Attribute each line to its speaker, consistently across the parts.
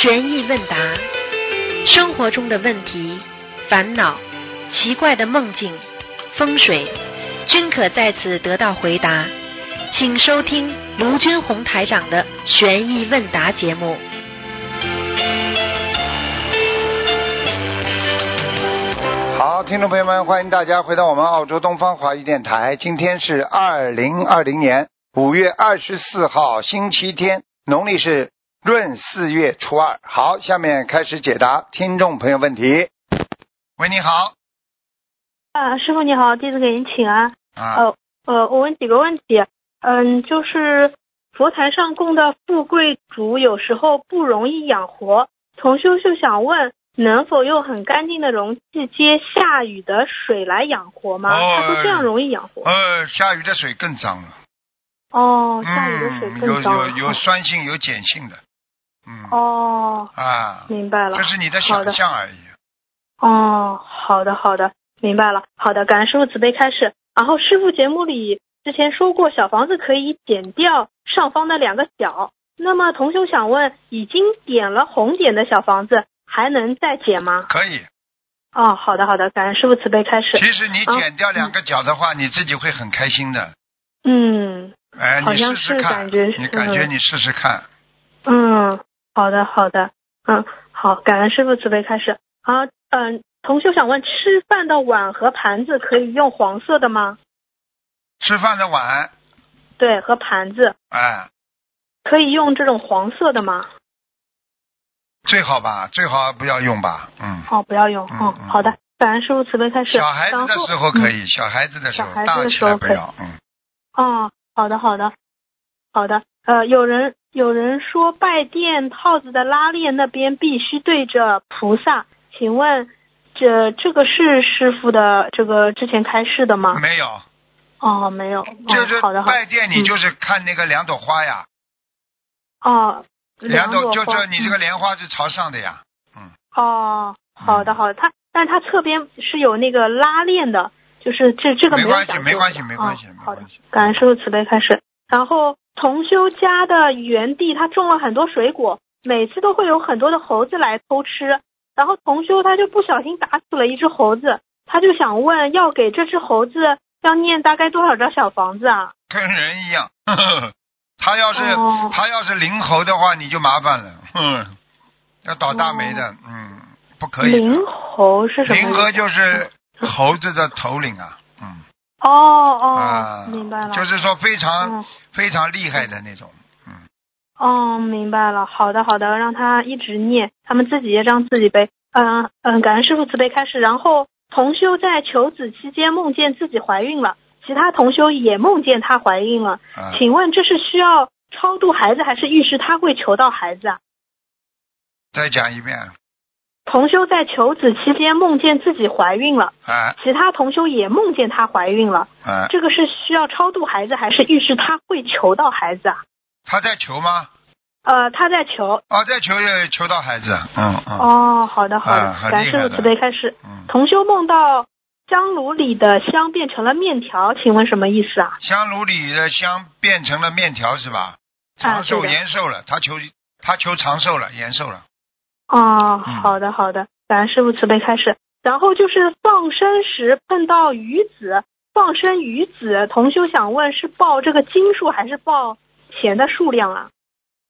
Speaker 1: 悬疑问答，生活中的问题、烦恼、奇怪的梦境、风水，均可在此得到回答。请收听卢军红台长的悬疑问答节目。
Speaker 2: 好，听众朋友们，欢迎大家回到我们澳洲东方华语电台。今天是二零二零年五月二十四号，星期天，农历是闰四月初二。好，下面开始解答听众朋友问题。喂，你好。
Speaker 3: 啊，师傅你好，弟子给您请安。
Speaker 2: 啊，
Speaker 3: 呃呃，我问几个问题。嗯，就是佛台上供的富贵竹有时候不容易养活，同修就想问，能否用很干净的容器接下雨的水来养活吗？
Speaker 2: 哦
Speaker 3: 他说这样容易养活。
Speaker 2: 呃，下雨的水更脏了。
Speaker 3: 哦，下雨的水更脏有。
Speaker 2: 有有酸性，有碱性的。嗯。
Speaker 3: 哦，
Speaker 2: 啊，
Speaker 3: 明白了。
Speaker 2: 这是你的想象而已。
Speaker 3: 哦，好的好的，明白了。好的，感恩师傅慈悲开示。然后师傅节目里之前说过，小房子可以剪掉上方的两个角。那么同修想问，已经点了红点的小房子，还能再剪吗？
Speaker 2: 可以。
Speaker 3: 哦，好的好的，感恩师傅慈悲开始。
Speaker 2: 其实你剪掉两个角的话，你自己会很开心的。
Speaker 3: 嗯
Speaker 2: 哎，你试试看，
Speaker 3: 感觉
Speaker 2: 你感觉你试试看。
Speaker 3: 嗯，好的好的，嗯好，感恩师傅慈悲开始。好，嗯，同修想问，吃饭的碗和盘子可以用黄色的吗？
Speaker 2: 吃饭的碗，
Speaker 3: 对，和盘子。
Speaker 2: 哎，
Speaker 3: 可以用这种黄色的吗？
Speaker 2: 最好吧，最好不要用吧，嗯。
Speaker 3: 哦，不要用。
Speaker 2: 嗯
Speaker 3: 好的，感恩师傅慈悲开始。
Speaker 2: 小孩子的时候可以，小孩子的时候，大
Speaker 3: 小孩子的时候
Speaker 2: 不要，嗯。
Speaker 3: 哦，好的，好的，好的。呃，有人有人说拜殿套子的拉链那边必须对着菩萨，请问这这个是师傅的这个之前开示的吗？
Speaker 2: 没有，
Speaker 3: 哦，没有。哦
Speaker 2: 就是。拜殿，你
Speaker 3: 嗯
Speaker 2: 就是看那个两朵花呀，
Speaker 3: 哦，
Speaker 2: 两朵，就
Speaker 3: 花
Speaker 2: 是你这个莲花是朝上的呀，嗯。
Speaker 3: 哦，好的
Speaker 2: 嗯
Speaker 3: 好的，它但是它侧边是有那个拉链的，就是这这个有
Speaker 2: 没关系没关系没关系
Speaker 3: 哦好的
Speaker 2: 没关系，
Speaker 3: 感恩师傅慈悲开始。然后同修家的园地，他种了很多水果，每次都会有很多的猴子来偷吃。然后同修他就不小心打死了一只猴子，他就想问，要给这只猴子要念大概多少张小房子啊？
Speaker 2: 跟人一样。呵 呵他要是、
Speaker 3: 哦
Speaker 2: 他要是灵猴的话，你就麻烦了，哼，要倒大霉的，嗯，不可以。
Speaker 3: 灵猴是什么？
Speaker 2: 灵猴就是猴子的头领啊，嗯
Speaker 3: 哦哦，
Speaker 2: 啊，
Speaker 3: 明白了。
Speaker 2: 就是说非常、
Speaker 3: 嗯
Speaker 2: 非常厉害的那种，嗯，
Speaker 3: 哦，明白了。好的，好的，让他一直念，他们自己也让自己背。嗯嗯，感恩师傅慈悲开始。然后同修在求子期间梦见自己怀孕了，其他同修也梦见她怀孕了。
Speaker 2: 啊，
Speaker 3: 请问这是需要超度孩子，还是预示他会求到孩子啊？
Speaker 2: 再讲一遍，
Speaker 3: 同修在求子期间梦见自己怀孕了，
Speaker 2: 啊
Speaker 3: 其他同修也梦见她怀孕了，
Speaker 2: 啊，
Speaker 3: 这个是需要超度孩子，还是预示他会求到孩子啊？
Speaker 2: 他在求吗？
Speaker 3: 呃，他在求，
Speaker 2: 哦，在求也求到孩子，嗯嗯，
Speaker 3: 哦，好的好的感师傅
Speaker 2: 厉害的
Speaker 3: 慈悲开始。
Speaker 2: 嗯，
Speaker 3: 同修梦到香炉里的香变成了面条，请问什么意思啊？
Speaker 2: 香炉里的香变成了面条是吧？长寿延寿了，他求他求长寿了，延寿了，
Speaker 3: 哦，
Speaker 2: 嗯
Speaker 3: 好的好的，感恩师傅慈悲开示。然后就是放生时碰到鱼子，放生鱼子，同修想问是报这个斤数还是报钱的数量啊？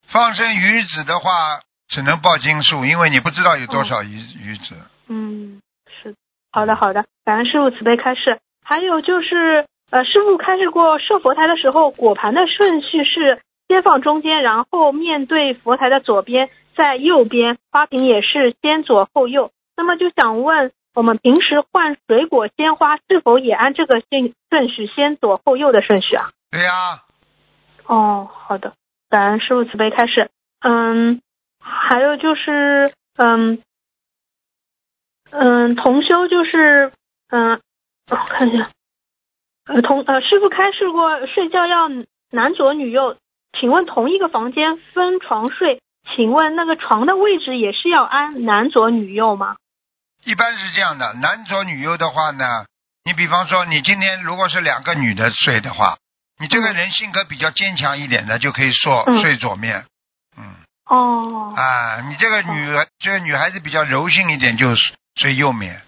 Speaker 2: 放生鱼子的话，只能报斤数，因为你不知道有多少鱼、鱼子。
Speaker 3: 嗯，是好的好的，感恩师傅慈悲开示。还有就是，呃，师傅开示过设佛台的时候，果盘的顺序是先放中间，然后面对佛台的左边，在右边，花瓶也是先左后右。那么就想问，我们平时换水果鲜花是否也按这个顺顺序，先左后右的顺序啊？
Speaker 2: 对呀、
Speaker 3: 哦，好的，感恩师傅慈悲开始。嗯，还有就是，嗯，嗯，同修就是，嗯，我看一下，呃，同呃，师傅开示过睡觉要男左女右，请问同一个房间分床睡，请问那个床的位置也是要安男左女右吗？
Speaker 2: 一般是这样的，男左女右的话呢，你比方说你今天如果是两个女的睡的话，你这个人性格比较坚强一点的，就可以说
Speaker 3: 嗯
Speaker 2: 睡左面。嗯，
Speaker 3: 哦
Speaker 2: 啊，你这个女这个女孩子比较柔性一点，就是睡右面。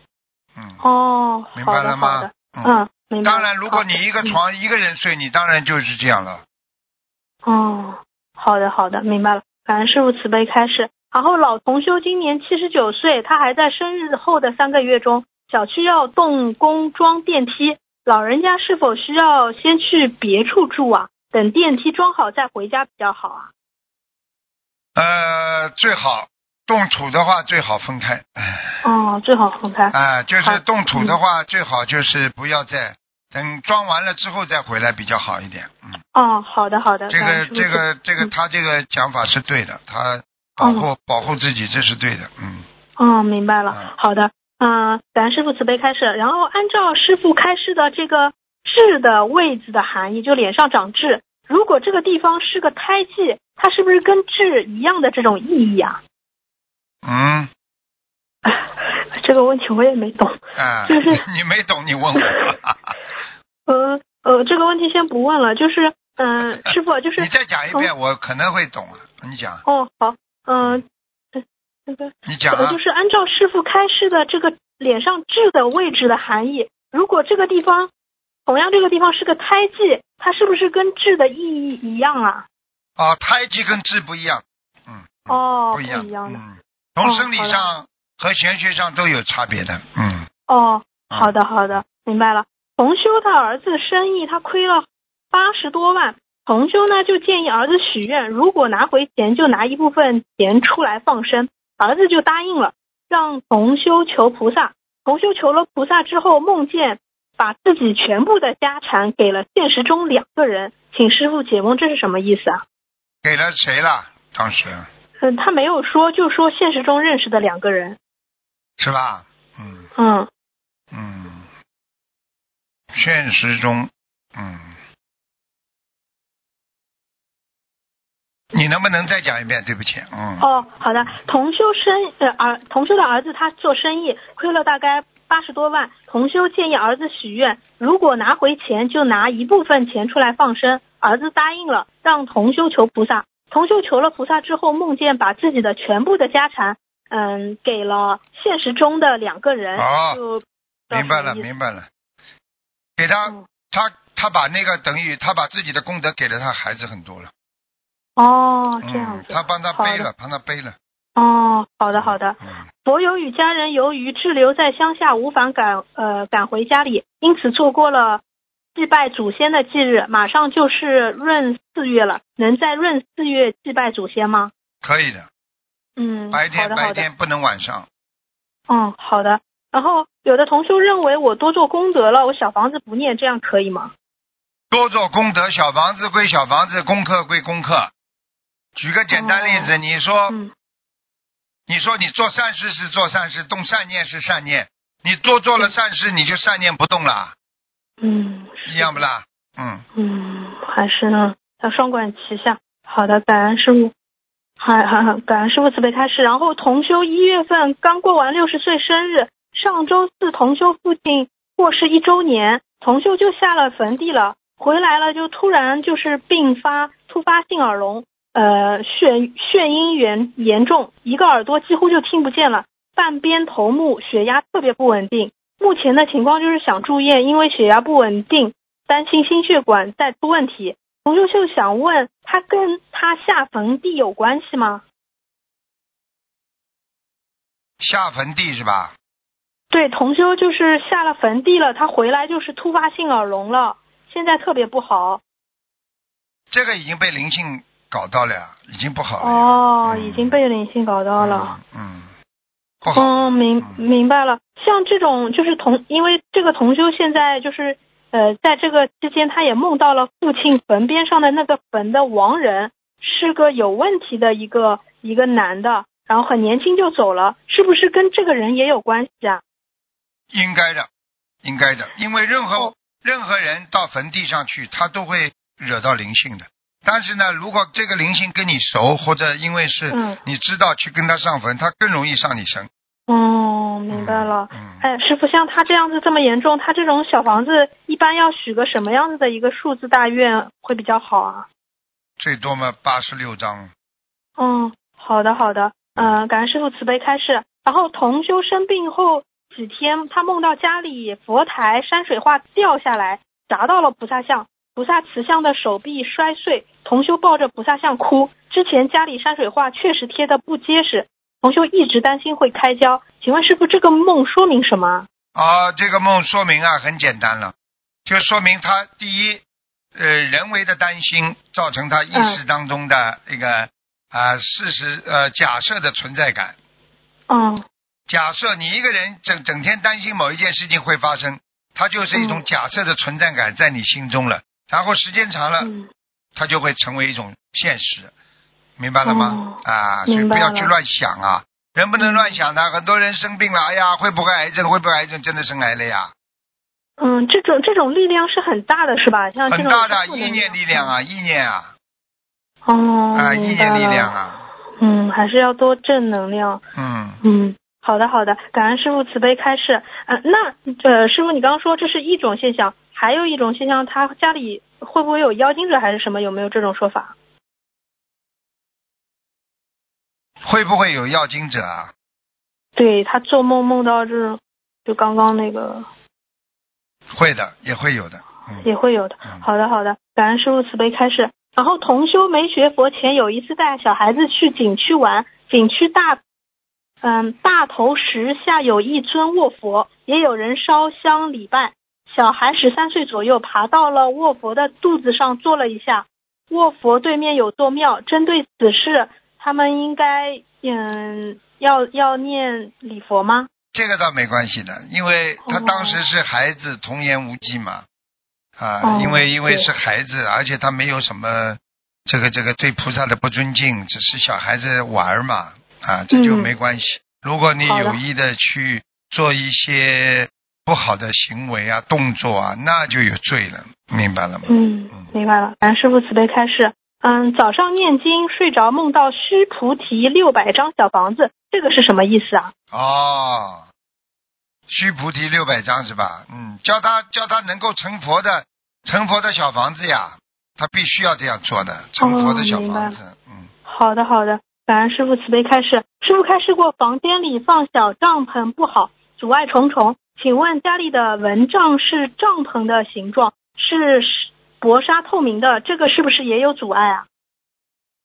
Speaker 2: 嗯，
Speaker 3: 哦，
Speaker 2: 明白了吗，？嗯。当然，如果你一个床一个人睡，你当然就是这样了。
Speaker 3: 哦，好的好的，明白了。感恩师傅慈悲开示。然后老同修今年七十九岁，他还在生日后的三个月中，小区要动工装电梯，老人家是否需要先去别处住啊？等电梯装好再回家比较好啊？
Speaker 2: 呃，最好动土的话最好分开。哎
Speaker 3: 哦，最好分开。
Speaker 2: 哎，就是动土的话，最好就是不要再等装完了之后再回来比较好一点。嗯，
Speaker 3: 哦，好的好的。
Speaker 2: 这个这个这个
Speaker 3: 嗯
Speaker 2: 他这个讲法是对的，他保护保护自己这是对的。嗯，
Speaker 3: 哦，明白了
Speaker 2: 嗯。
Speaker 3: 好的，嗯、感恩师傅慈悲开示。然后按照师傅开示的这个“痣”的位置的含义，就脸上长痣，如果这个地方是个胎记，它是不是跟痣一样的这种意义啊？
Speaker 2: 嗯，
Speaker 3: 这个问题我也没懂。
Speaker 2: 啊，
Speaker 3: 就是
Speaker 2: 你没懂，你问我。
Speaker 3: 呃呃，这个问题先不问了。就是嗯、师傅，就是
Speaker 2: 你再讲一遍，我可能会懂啊。你讲，
Speaker 3: 哦，好，嗯、呃，那个
Speaker 2: 你讲
Speaker 3: 就。是按照师傅开示的这个脸上痣的位置的含义，如果这个地方同样这个地方是个胎记，它是不是跟痣的意义一样啊？
Speaker 2: 啊，胎记跟痣不一样。嗯。嗯
Speaker 3: 哦，
Speaker 2: 不一样。
Speaker 3: 一样的。
Speaker 2: 嗯，从生理上和玄学上都有差别的。嗯。
Speaker 3: 哦，
Speaker 2: 嗯
Speaker 3: 好的好的，明白了。同修他儿子生意他亏了八十多万，同修呢就建议儿子许愿，如果拿回钱就拿一部分钱出来放生，儿子就答应了，让同修求菩萨。同修求了菩萨之后，梦见把自己全部的家产给了现实中两个人，请师傅解梦，这是什么意思啊？
Speaker 2: 给了谁了？当时
Speaker 3: 嗯，他没有说，就说现实中认识的两个人。
Speaker 2: 是吧？嗯
Speaker 3: 嗯，
Speaker 2: 嗯。现实中，嗯。你能不能再讲一遍？对不起，嗯。
Speaker 3: 哦，好的。同修生呃儿同修的儿子他做生意亏了大概八十多万，同修建议儿子许愿，如果拿回钱就拿一部分钱出来放生，儿子答应了，让同修求菩萨。同修求了菩萨之后，梦见把自己的全部的家产，嗯，给了现实中的两个人，
Speaker 2: 哦
Speaker 3: 就
Speaker 2: 明白了，明白了。给他，
Speaker 3: 嗯
Speaker 2: 他他把那个等于他把自己的功德给了他孩子很多了。
Speaker 3: 哦，这样
Speaker 2: 嗯，
Speaker 3: 子，
Speaker 2: 他帮他背了，帮他背了。
Speaker 3: 哦，好的好的。
Speaker 2: 嗯，
Speaker 3: 佛友与家人由于滞留在乡下，无法赶呃赶回家里，因此错过了祭拜祖先的忌日。马上就是闰四月了，能在闰四月祭拜祖先吗？
Speaker 2: 可以的。
Speaker 3: 嗯，
Speaker 2: 白天白天不能晚上。
Speaker 3: 嗯，好的。然后有的同修认为我多做功德了，我小房子不念，这样可以吗？
Speaker 2: 多做功德，小房子归小房子，功课归功课。举个简单例子，你说，
Speaker 3: 嗯
Speaker 2: 你说你做善事是做善事，动善念是善念，你多做了善事，你就善念不动了，
Speaker 3: 嗯，
Speaker 2: 一样不啦？嗯，
Speaker 3: 嗯，还是呢，要双管齐下。好的，感恩师傅，还还感恩师傅慈悲开示。然后同修一月份刚过完六十岁生日，上周四同修父亲过世一周年，同修就下了坟地了，回来了就突然就是并发突发性耳聋，呃，眩眩晕严严重，一个耳朵几乎就听不见了，半边头目血压特别不稳定。目前的情况就是想住院，因为血压不稳定，担心心血管再出问题。同修就想问他跟他下坟地有关系吗？
Speaker 2: 下坟地是吧？
Speaker 3: 对，同修就是下了坟地了，他回来就是突发性耳聋了，现在特别不好。
Speaker 2: 这个已经被灵性搞到了呀，已经不好了。
Speaker 3: 哦，
Speaker 2: 嗯
Speaker 3: 已经被灵性搞到了。
Speaker 2: 嗯。嗯，不好。
Speaker 3: 嗯，明
Speaker 2: 嗯
Speaker 3: 明白了。像这种就是同，因为这个同修现在就是呃，在这个期间，他也梦到了父亲坟边上的那个坟的亡人是个有问题的一个一个男的，然后很年轻就走了，是不是跟这个人也有关系啊？
Speaker 2: 应该的，应该的，因为任何、
Speaker 3: 哦
Speaker 2: 任何人到坟地上去，他都会惹到灵性的。但是呢，如果这个灵性跟你熟，或者因为是
Speaker 3: 嗯
Speaker 2: 你知道去跟他上坟，他更容易上你身。
Speaker 3: 哦，明白了。
Speaker 2: 嗯，
Speaker 3: 哎，师傅，像他这样子这么严重，他这种小房子一般要许个什么样子的一个数字大愿会比较好啊？
Speaker 2: 最多嘛八十六张。
Speaker 3: 嗯，好的好的，嗯、感恩师傅慈悲开示。然后同修生病后几天，他梦到家里佛台山水画掉下来，砸到了菩萨像，菩萨慈像的手臂摔碎，同修抱着菩萨像哭。之前家里山水画确实贴的不结实，同修一直担心会开胶。请问师傅，这个梦说明什么？
Speaker 2: 啊，这个梦说明啊很简单了，就说明他第一，呃，人为的担心造成他意识当中的一个啊、事实呃假设的存在感。
Speaker 3: 嗯
Speaker 2: 假设你一个人整整天担心某一件事情会发生，它就是一种
Speaker 3: 嗯
Speaker 2: 假设的存在感在你心中了，然后时间长了，
Speaker 3: 嗯
Speaker 2: 它就会成为一种现实，明白了吗？
Speaker 3: 哦
Speaker 2: 啊，所以不要去乱想啊，人不能乱想的。很多人生病了，哎呀，会不会癌症？会不会癌症？真的生癌了呀？
Speaker 3: 嗯，这种这种力量是很大的，是吧？像
Speaker 2: 很大的意念力量啊，意念啊，
Speaker 3: 哦，
Speaker 2: 啊，意念力量啊，
Speaker 3: 嗯，还是要多正能量。
Speaker 2: 嗯，
Speaker 3: 嗯，好的好的，感恩师傅慈悲开示。呃、那呃，师傅你刚刚说这是一种现象，还有一种现象，他家里会不会有妖精者还是什么？有没有这种说法？
Speaker 2: 会不会有要经者啊？
Speaker 3: 对他做梦梦到这种，就刚刚那个
Speaker 2: 会的，也会有的，嗯，
Speaker 3: 也会有的。
Speaker 2: 嗯
Speaker 3: 好的好的，感恩师傅慈悲开示。然后同修没学佛前有一次带小孩子去景区玩，景区大，嗯，大头石下有一尊卧佛，也有人烧香礼拜。小孩十三岁左右，爬到了卧佛的肚子上坐了一下。卧佛对面有座庙，针对此事，他们应该嗯要要念礼佛吗？
Speaker 2: 这个倒没关系的，因为他
Speaker 3: 哦
Speaker 2: 当时是孩子，童言无忌嘛，啊，
Speaker 3: 哦
Speaker 2: 因为因为是孩子，而且他没有什么这个这个对菩萨的不尊敬，只是小孩子玩儿嘛，啊，这就
Speaker 3: 嗯
Speaker 2: 没关系。如果你有意的去做一些不好的行为啊、动作啊，那就有罪了，明白了吗？
Speaker 3: 嗯，明白了。感恩师傅慈悲开示。嗯，早上念经睡着梦到须菩提六百张小房子，这个是什么意思啊？
Speaker 2: 哦，须菩提六百张是吧？嗯，叫他叫他能够成佛的成佛的小房子呀，他必须要这样做的，成佛的小房子。嗯，
Speaker 3: 好的，好的。感恩师傅慈悲开示。师傅开示过，房间里放小帐篷不好，阻碍重重。请问家里的蚊帐是帐篷的形状，是薄纱透明的，这个是不是也有阻碍啊？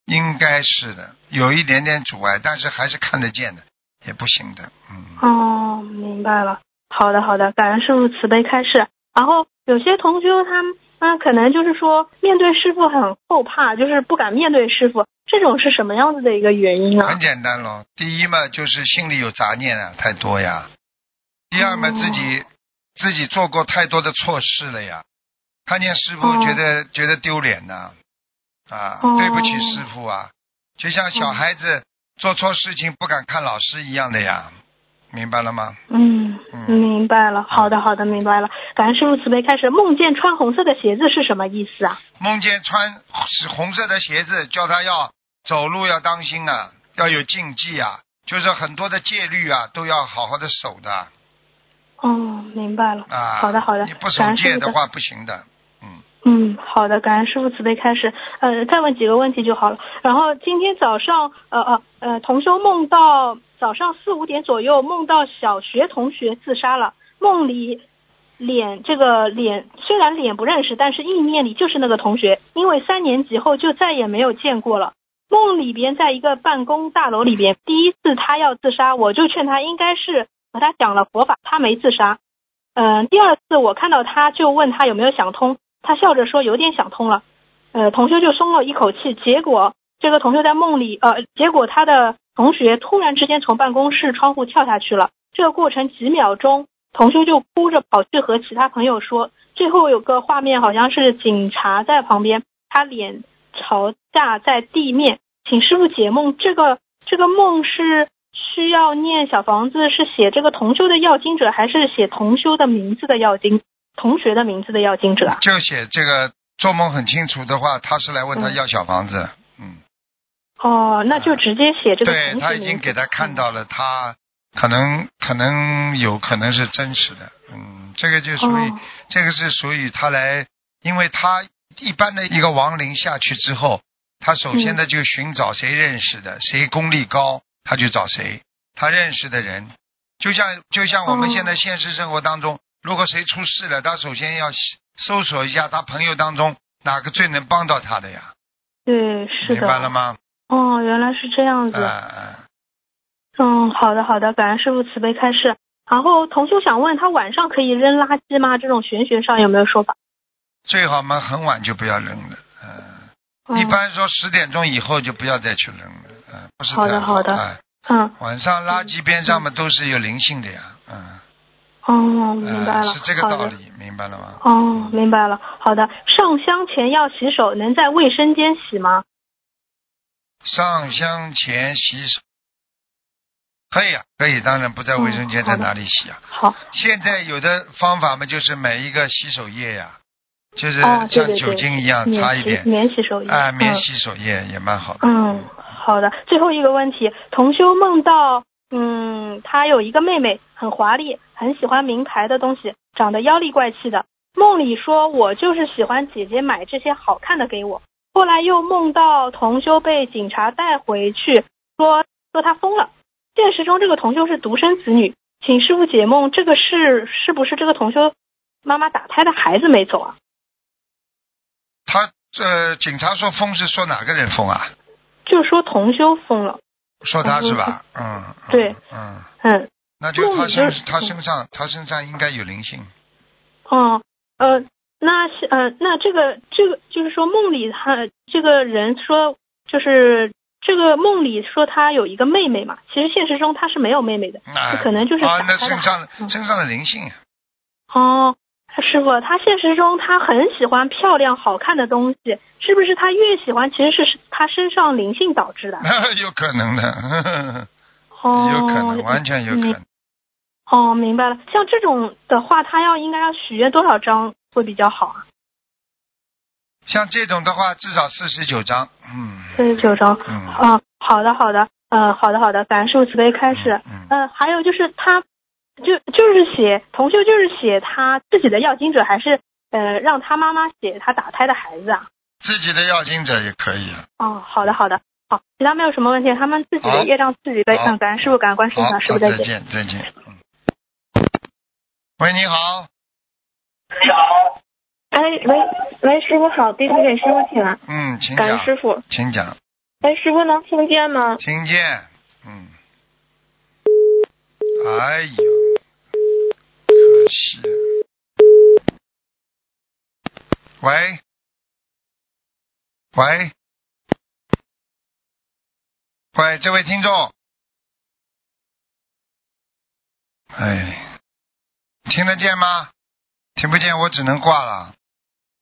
Speaker 2: 应该是的，有一点点阻碍，但是还是看得见的，也不行的。嗯，
Speaker 3: 哦，明白了。好的，好的，感恩师傅慈悲开示。然后有些同学他们，嗯，可能就是说面对师傅很后怕，就是不敢面对师傅，这种是什么样子的一个原因啊
Speaker 2: 很？简单咯。第一嘛，就是心里有杂念啊，太多呀。第二嘛，
Speaker 3: 哦
Speaker 2: 自己自己做过太多的错事了呀，看见师傅
Speaker 3: 哦
Speaker 2: 觉得、觉得丢脸呐，啊，
Speaker 3: 哦
Speaker 2: 对不起师傅啊，就像小孩子做错事情不敢看老师一样的呀，明白了吗？
Speaker 3: 嗯，
Speaker 2: 嗯
Speaker 3: 明白了。好的，好的，明白了。感恩师傅慈悲开始。梦见穿红色的鞋子是什么意思啊？
Speaker 2: 梦见穿是红色的鞋子，叫他要走路要当心啊，要有禁忌啊，就是很多的戒律啊，都要好好的守的
Speaker 3: 哦，明白了。
Speaker 2: 啊。
Speaker 3: 好的，好的。
Speaker 2: 你不守戒的话不行的，嗯。
Speaker 3: 好的，感恩师傅慈悲开始。呃，再问几个问题就好了。然后今天早上，呃呃呃，同修梦到早上四五点左右，梦到小学同学自杀了。梦里脸这个脸虽然脸不认识，但是意念里就是那个同学，因为三年级后就再也没有见过了。梦里边在一个办公大楼里边，第一次他要自杀，我就劝他应该是和他讲了佛法，他没自杀。嗯、第二次我看到他就问他有没有想通，他笑着说有点想通了，呃，同修就松了一口气。结果这个同修在梦里，呃，结果他的同学突然之间从办公室窗户跳下去了。这个过程几秒钟，同修就哭着跑去和其他朋友说。最后有个画面好像是警察在旁边，他脸朝下在地面，请师傅解梦。这个这个梦是需要念小房子，是写这个同修的要经者，还是写同修的名字的要经同学的名字的要经者啊？
Speaker 2: 就写这个做梦很清楚的话，他是来问他
Speaker 3: 嗯
Speaker 2: 要小房子，嗯，
Speaker 3: 哦，那就直接写这个
Speaker 2: 对。他已经给他看到了，他可能可能有可能是真实的，嗯，这个就属于、
Speaker 3: 哦
Speaker 2: 这个是属于他来，因为他一般的一个亡灵下去之后，他首先呢就寻找谁认识的，谁功力高，他就找谁。他认识的人，就像就像我们
Speaker 3: 哦
Speaker 2: 现在现实生活当中，如果谁出事了，他首先要搜索一下他朋友当中哪个最能帮到他的呀，
Speaker 3: 对，是
Speaker 2: 明。白了吗？
Speaker 3: 哦，原来是这样子。
Speaker 2: 啊、
Speaker 3: 嗯，好的好的，感恩师傅慈悲开示。然后同修想问他晚上可以扔垃圾吗？这种玄学上有没有说法？
Speaker 2: 最好嘛很晚就不要扔了，嗯、
Speaker 3: 嗯、
Speaker 2: 一般说十点钟以后就不要再去扔了，嗯、不是
Speaker 3: 好的好的
Speaker 2: 哎
Speaker 3: 嗯
Speaker 2: 晚上垃圾边上嘛都是有灵性的呀，嗯，
Speaker 3: 哦，明白了，
Speaker 2: 呃是这个。道理，明白了吗？
Speaker 3: 哦，明白了。好的，上香前要洗手，能在卫生间洗吗？
Speaker 2: 上香前洗手，可以啊，可以，当然不在卫生间，在哪里洗啊？
Speaker 3: 好，
Speaker 2: 现在有的方法嘛，就是买一个洗手液呀，就是像酒精一样擦一点，
Speaker 3: 免洗手液。
Speaker 2: 啊，免
Speaker 3: 嗯
Speaker 2: 洗手液也蛮好的。
Speaker 3: 嗯，好的。最后一个问题，同修梦到，嗯，他有一个妹妹，很华丽，很喜欢名牌的东西，长得妖里怪气的。梦里说我就是喜欢姐姐买这些好看的给我。后来又梦到同修被警察带回去，说说他疯了。现实中这个同修是独生子女，请师傅解梦，这个是是不是这个同修妈妈打胎的孩子没走啊？
Speaker 2: 他呃，警察说疯是说哪个人疯啊？
Speaker 3: 就说同修疯了。
Speaker 2: 说他是吧？嗯，嗯
Speaker 3: 对，
Speaker 2: 嗯，
Speaker 3: 嗯，
Speaker 2: 那就他身他身上他身上应该有灵性。
Speaker 3: 哦，呃，那是呃，那这个这个就是说梦里他这个人说，就是这个梦里说他有一个妹妹嘛，其实现实中他是没有妹妹的，
Speaker 2: 那，
Speaker 3: 可能就是
Speaker 2: 啊，那身上
Speaker 3: 嗯。
Speaker 2: 身上的灵性，
Speaker 3: 哦，师傅，他现实中他很喜欢漂亮好看的东西，是不是他越喜欢，其实是他身上灵性导致的？
Speaker 2: 有可能的，
Speaker 3: 哦，
Speaker 2: 有可能，完全有可能。
Speaker 3: 哦，明白了。像这种的话，他要应该要许愿多少张会比较好啊？
Speaker 2: 像这种的话，至少四十九张。嗯
Speaker 3: 四十九张。
Speaker 2: 嗯
Speaker 3: 啊，好的，好的，呃，好的，好的，感恩师父慈悲开示。
Speaker 2: 嗯
Speaker 3: 呃，还有就是他，就就是写同修，就是写他自己的要经者，还是呃让他妈妈写他打胎的孩子啊？
Speaker 2: 自己的要经者也可以啊。
Speaker 3: 哦，好的，好的，好，其他没有什么问题，他们自己的业障自己背。
Speaker 2: 好
Speaker 3: 嗯，感恩师傅，感恩观世音
Speaker 2: 好，
Speaker 3: 菩萨，师，傅再见。
Speaker 2: 再见，再见。嗯。喂，你好。
Speaker 4: 哎，喂喂，师傅好，弟子给师傅请了，
Speaker 2: 嗯，请
Speaker 4: 感恩
Speaker 2: 讲，
Speaker 4: 师傅。
Speaker 2: 请讲，
Speaker 4: 哎，师傅能听见吗？
Speaker 2: 听见。嗯。哎呦，可惜了。喂。喂。喂，这位听众。哎，听得见吗？听不见，我只能挂了。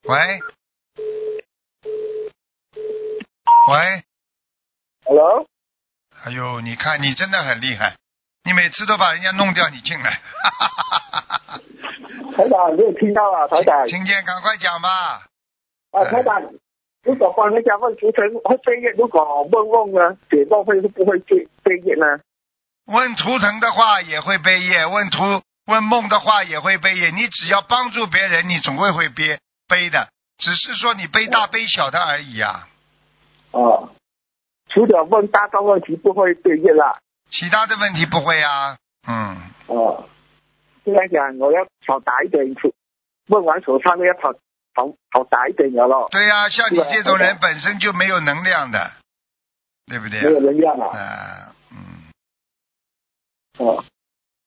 Speaker 2: 喂。喂。
Speaker 5: Hello，
Speaker 2: 哎呦，你看你真的很厉害，你每次都把人家弄掉，你进来。
Speaker 5: 台长，你有听到啊？台长，
Speaker 2: 听见，赶快讲吧。
Speaker 5: 啊，台长，如果帮人家问图腾会背业，如果问梦呢，解梦会是不会背背业呢？
Speaker 2: 问图腾的话也会背业，问图问梦的话也会背业。你只要帮助别人，你总会会背背的，只是说你背大背小的而已啊。
Speaker 5: 哦，除了问大众问题不会背业啦。
Speaker 2: 其他的问题不会啊。嗯，
Speaker 5: 哦，这样讲，我要少打一点出，问完手上都要少少少打一点了咯，
Speaker 2: 对呀、像你这种人本身就没有能量的，对不对
Speaker 5: 没有
Speaker 2: 啊？
Speaker 5: 能量啊。
Speaker 2: 啊，嗯，
Speaker 5: 哦，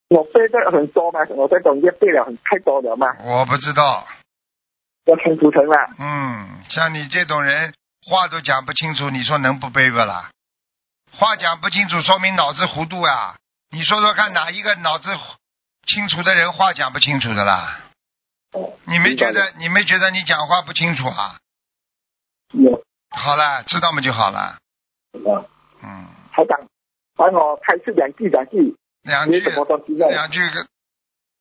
Speaker 5: 我背的很多嘛，我这种业背了很太多了嘛，
Speaker 2: 我不知道。
Speaker 5: 要看图腾啦。
Speaker 2: 嗯，像你这种人，话都讲不清楚，你说能不背不啦？话讲不清楚，说明脑子糊涂呀、你说说看，哪一个脑子清楚的人话讲不清楚的啦？
Speaker 5: 哦，
Speaker 2: 你没觉得你没觉得你讲话不清楚啊？
Speaker 5: 有
Speaker 2: 好了，知道嘛就好了。
Speaker 5: 啊，
Speaker 2: 嗯，
Speaker 5: 还讲，帮我开示两句两句，
Speaker 2: 两句。两句，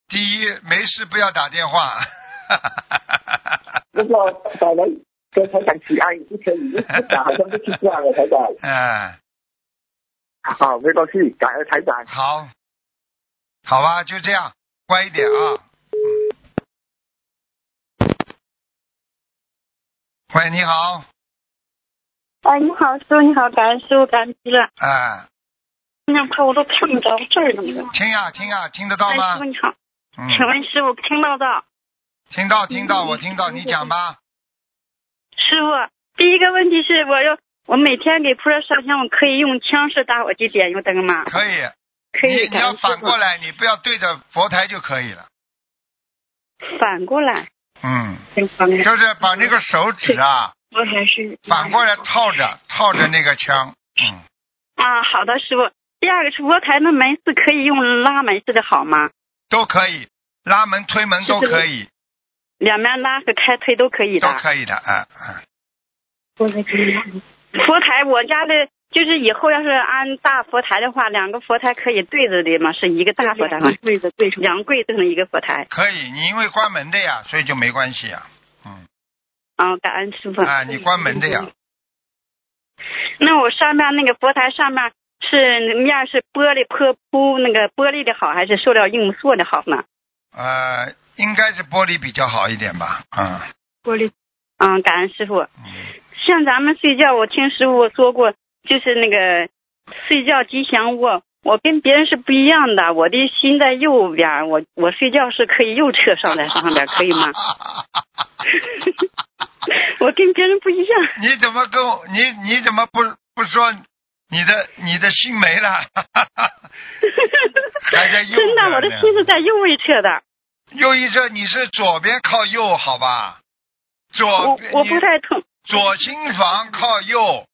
Speaker 2: 第一，没事不要打电话。
Speaker 5: 如果打来跟台长起爱不可以，好像不听话了，台长。
Speaker 2: 嗯，
Speaker 5: 好，没关系，感恩台长。
Speaker 2: 好，好吧，就这样，乖一点啊。嗯。喂，你好。
Speaker 6: 哎，你好，师傅，你好，感恩师傅，感恩师傅。
Speaker 2: 哎，
Speaker 6: 那怕我都看不着字儿了。
Speaker 2: 听呀听呀，听得到
Speaker 6: 吗，师
Speaker 2: 吗
Speaker 6: 傅？你好，
Speaker 2: 嗯，
Speaker 6: 请问师傅听到的？
Speaker 2: 听到听到，我听到，你讲吧。
Speaker 6: 师傅，第一个问题是我要我每天给菩萨烧香，我可以用枪式打火机点油灯吗？
Speaker 2: 可以，
Speaker 6: 可以，
Speaker 2: 你你要反过来，你不要对着佛台就可以了。
Speaker 6: 反过来，
Speaker 2: 嗯。就是把那个手指啊
Speaker 6: 我还是
Speaker 2: 反过来套着套着那个枪。嗯，
Speaker 6: 啊，好的，师傅。第二个是佛台的门是可以用拉门式的好吗？
Speaker 2: 都可以，拉门推门都可以，
Speaker 6: 两边拉和开推都可以的。
Speaker 2: 都可以的。嗯嗯，
Speaker 6: 佛台，我家的就是以后要是安大佛台的话，两个佛台可以对着的嘛？是一个大佛台吗？对着对着，两个柜对成一个佛台。
Speaker 2: 可以。你因为关门的呀，所以就没关系呀。嗯，
Speaker 6: 啊，感恩师傅。
Speaker 2: 啊，你关门的呀。
Speaker 6: 那我上面那个佛台上面是面是玻璃破铺那个玻璃的好，还是塑料硬塑的好呢？
Speaker 2: 呃，应该是玻璃比较好一点吧。嗯
Speaker 6: 玻璃。嗯，感恩师傅。
Speaker 2: 嗯，
Speaker 6: 像咱们睡觉，我听师傅说过，就是那个睡觉吉祥卧，我跟别人是不一样的，我的心在右边，我我睡觉是可以右侧上在上边，可以吗？我跟别人不一样。
Speaker 2: 你怎么跟我你你怎么不不说你的你的心没了？还在右
Speaker 6: 真的，我的心是在右一侧的，
Speaker 2: 右一侧你是左边靠右，好吧？左
Speaker 6: 我我不太疼。
Speaker 2: 左心房靠右，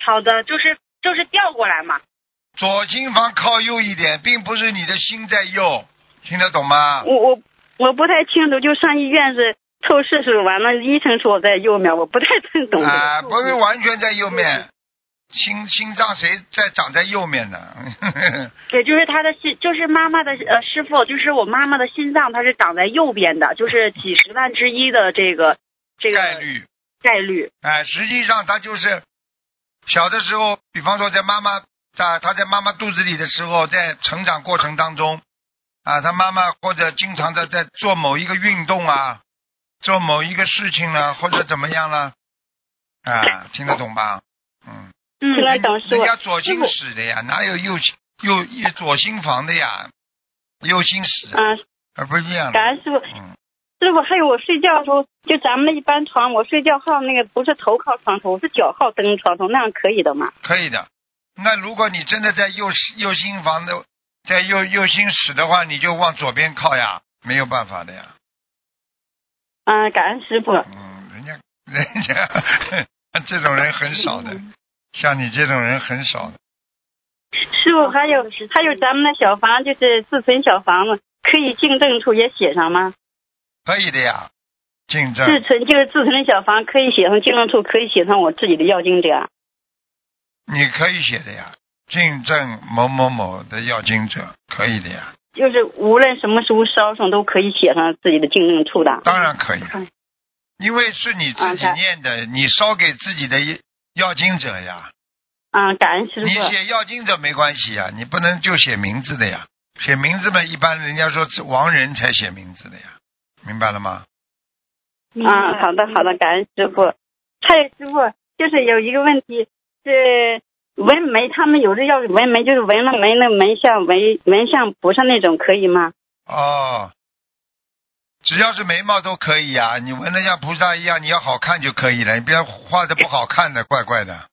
Speaker 6: 好的，就是就是调过来嘛。
Speaker 2: 左心房靠右一点，并不是你的心在右，听得懂吗？
Speaker 6: 我我我不太清楚，就上医院是凑试试完了，医生说我在右面，我不太听懂。
Speaker 2: 啊，不是完全在右面，心心脏谁在长在右面呢？
Speaker 6: 对，就是他的心，就是妈妈的呃师傅，就是我妈妈的心脏，它是长在右边的，就是几十万之一的这个这个
Speaker 2: 概率，
Speaker 6: 概率。
Speaker 2: 哎，实际上他就是小的时候，比方说在妈妈在他在妈妈肚子里的时候，在成长过程当中，啊，他妈妈或者经常的在做某一个运动啊，做某一个事情啊，或者怎么样了，啊，听得懂吧？嗯，
Speaker 6: 嗯，听得懂师
Speaker 2: 人。家左心室的呀，哪有右心右右左心房的呀？右心室，
Speaker 6: 啊，
Speaker 2: 而不是这样的。
Speaker 6: 感恩师傅。
Speaker 2: 嗯，
Speaker 6: 师傅，还有我睡觉的时候，就咱们那一般床，我睡觉靠那个不是头靠床头，我是脚靠蹬床头，那样可以的吗？
Speaker 2: 可以的。那如果你真的在右右心房的，在右右心室的话，你就往左边靠呀，没有办法的呀。
Speaker 6: 嗯，感恩师傅。
Speaker 2: 嗯，人家人家 这种人很少的，像你这种人很少的。
Speaker 6: 师傅，还有还有咱们的小房，就是自存小房子，可以净证处也写上吗？
Speaker 2: 可以的呀，竞争
Speaker 6: 自存就是自存的小房，可以写上进证处，可以写上我自己的要经者。
Speaker 2: 你可以写的呀，竞争某某某的要经者可以的呀，
Speaker 6: 就是无论什么时候烧上，都可以写上自己的净证处的。
Speaker 2: 当然可以，
Speaker 6: 嗯
Speaker 2: 因为是你自己
Speaker 6: 啊
Speaker 2: 念的，你烧给自己的要经者呀。
Speaker 6: 啊，感恩师傅你。
Speaker 2: 写要经者没关系呀，你不能就写名字的呀。写名字嘛，一般人家说是亡人才写名字的呀，明白了吗？
Speaker 6: 啊，好的好的，感恩师傅。还有师傅，就是有一个问题是纹眉，他们有的要纹眉，就是纹了眉那眉像纹纹像菩萨那种，可以吗？
Speaker 2: 哦，只要是眉毛都可以呀，你纹的像菩萨一样，你要好看就可以了，你不要画的不好看的，怪怪的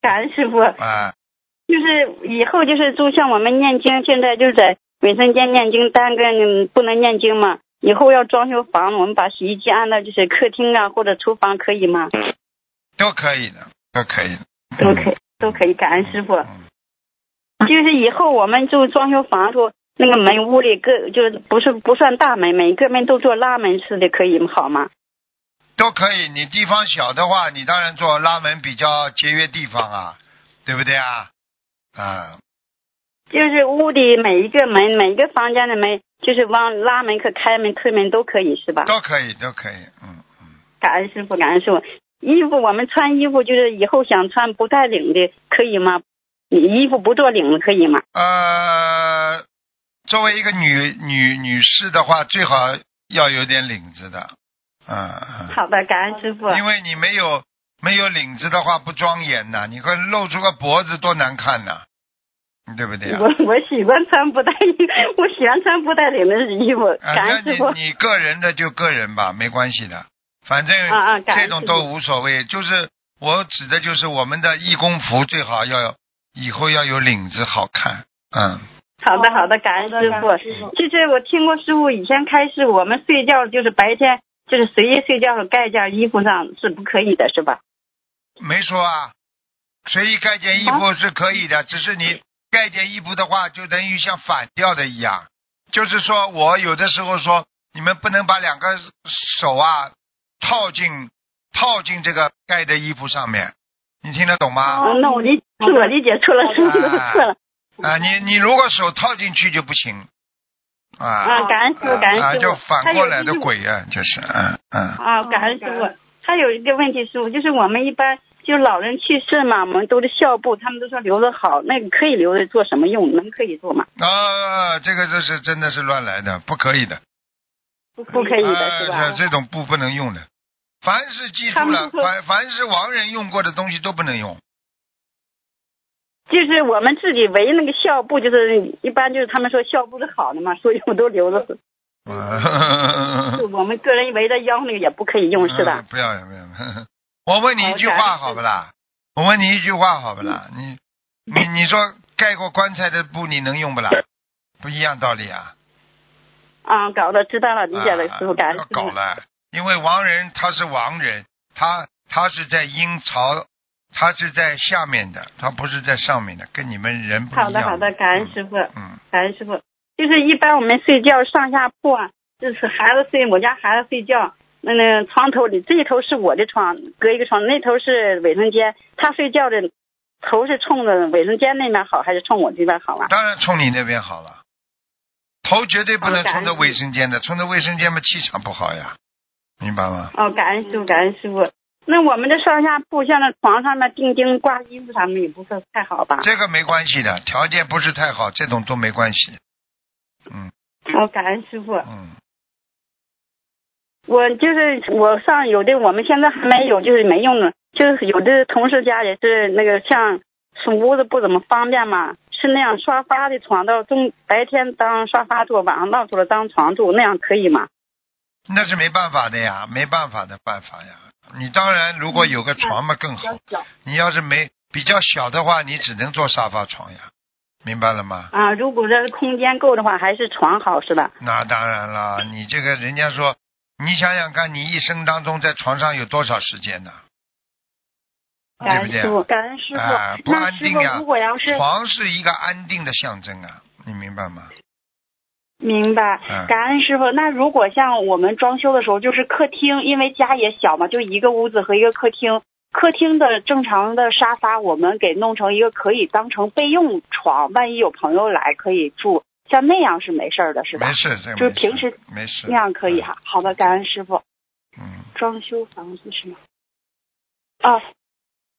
Speaker 6: 感恩师傅。
Speaker 2: 啊。
Speaker 6: 就是以后就是就像我们念经，现在就是在卫生间念经，单个嗯不能念经嘛。以后要装修房，我们把洗衣机安到就是客厅啊或者厨房，可以吗？
Speaker 2: 都可以的，都可以的，
Speaker 6: 都可以，都可以。感恩师傅。
Speaker 2: 嗯，
Speaker 6: 就是以后我们就装修房时候，那个门屋里各就是不是不算大门，每个门都做拉门式的，可以吗？好吗？
Speaker 2: 都可以。你地方小的话，你当然做拉门比较节约地方啊，对不对啊？啊，
Speaker 6: 就是屋里每一个门，每一个房间的门，就是往拉门可开门、推门都可以，是吧？
Speaker 2: 都可以，都可以，嗯嗯。
Speaker 6: 感恩师傅，感恩师傅。衣服我们穿衣服就是以后想穿不带领的，可以吗？你衣服不做领子可以吗？
Speaker 2: 呃，作为一个女女女士的话，最好要有点领子的，嗯嗯。
Speaker 6: 好的，感恩师傅。
Speaker 2: 因为你没有没有领子的话不庄严呐，你会露出个脖子多难看呐，对不对啊？
Speaker 6: 我我喜欢穿不带，我喜欢穿不带领的衣服。
Speaker 2: 那
Speaker 6: 恩师傅。
Speaker 2: 你你个人的就个人吧，没关系的，反正这种都无所谓。就是我指的就是我们的义工服最好要以后要有领子好看，嗯，
Speaker 6: 好的好的，感恩师傅。就是我听过师傅以前开示，我们睡觉就是白天就是随意睡觉盖件衣服上是不可以的，是吧？
Speaker 2: 没说啊，随意盖件衣服是可以的，只是你盖件衣服的话，就等于像反掉的一样。就是说我有的时候说，你们不能把两个手啊套进套进这个盖的衣服上面，你听得懂吗？
Speaker 6: 哦，那我理是我理解错了，师傅错了。
Speaker 2: 啊，你你如果手套进去就不行，啊
Speaker 6: 啊，感恩师傅，感恩
Speaker 2: 啊，
Speaker 6: 师傅。
Speaker 2: 就反过来的鬼啊，就是嗯嗯，
Speaker 6: 啊，感恩师傅。他有一个问题，师傅，就是我们一般就老人去世嘛，我们都是孝布，他们都说留着好，那个可以留着做什么用？能可以做吗？
Speaker 2: 啊，这个就是真的是乱来的，不可以的，
Speaker 6: 不不可以的是吧？
Speaker 2: 啊这这种布不能用的，凡是记住了，凡凡是亡人用过的东西都不能用。
Speaker 6: 就是我们自己围那个孝布，就是一般就是他们说孝布是好的嘛，所以我都留着。我们个人围着腰那个也不可以用，是吧？
Speaker 2: 嗯不要不要，我问你一句话好不啦？我问你一句话好不啦？你你你说盖过棺材的布你能用不啦？不一样道理啊。
Speaker 6: 啊，搞的知道了，理解了，
Speaker 2: 啊
Speaker 6: 师傅，感。
Speaker 2: 搞了，因为亡人他是亡人，他他是在阴曹，他是在下面的，他不是在上面的，跟你们人不一样。
Speaker 6: 好的好的，感恩师傅，
Speaker 2: 嗯，
Speaker 6: 感恩师傅。就是一般我们睡觉上下铺啊，就是孩子睡，我家孩子睡觉，那那床头里这一头是我的床，隔一个床，那头是卫生间，他睡觉的头是冲着卫生间那边好，还是冲我这边好啊？
Speaker 2: 当然冲你那边好了，头绝对不能冲着卫生间的，冲着卫生间嘛气场不好呀，明白吗？
Speaker 6: 哦，感恩师傅，感恩师傅。那我们的上下铺，像那床上面钉钉挂衣服，他们也不是太好吧？
Speaker 2: 这个没关系的，条件不是太好，这种都没关系。嗯
Speaker 6: 哦，感恩师傅。
Speaker 2: 嗯，
Speaker 6: 我就是我上有的，我们现在还没有，就是没用的，就是有的同事家也是那个像是屋子不怎么方便嘛，是那样沙发的床到中白天当沙发坐，晚上闹出来当床住，那样可以吗？
Speaker 2: 那是没办法的呀，没办法的办法呀。你当然如果有个床嘛更好，你要是没比较小的话，你只能坐沙发床呀，明白了吗？
Speaker 6: 啊，如果这空间够的话，还是床好是吧？
Speaker 2: 那当然了，你这个人家说，你想想看，你一生当中在床上有多少时间呢？对不对
Speaker 6: 感恩师傅，
Speaker 2: 啊？
Speaker 6: 感恩师傅。
Speaker 2: 啊，不安定呀
Speaker 6: 如果要是。
Speaker 2: 床是一个安定的象征啊，你明白吗？
Speaker 6: 明白
Speaker 2: 嗯，
Speaker 6: 感恩师傅。那如果像我们装修的时候，就是客厅，因为家也小嘛，就一个屋子和一个客厅。客厅的正常的沙发，我们给弄成一个可以当成备用床，万一有朋友来可以住，像那样是没事儿的，是吧？
Speaker 2: 没事，这个
Speaker 6: 就是平时
Speaker 2: 没事，
Speaker 6: 那样可以哈。好的，感恩师傅。
Speaker 2: 嗯。
Speaker 6: 装修房子是吗？啊，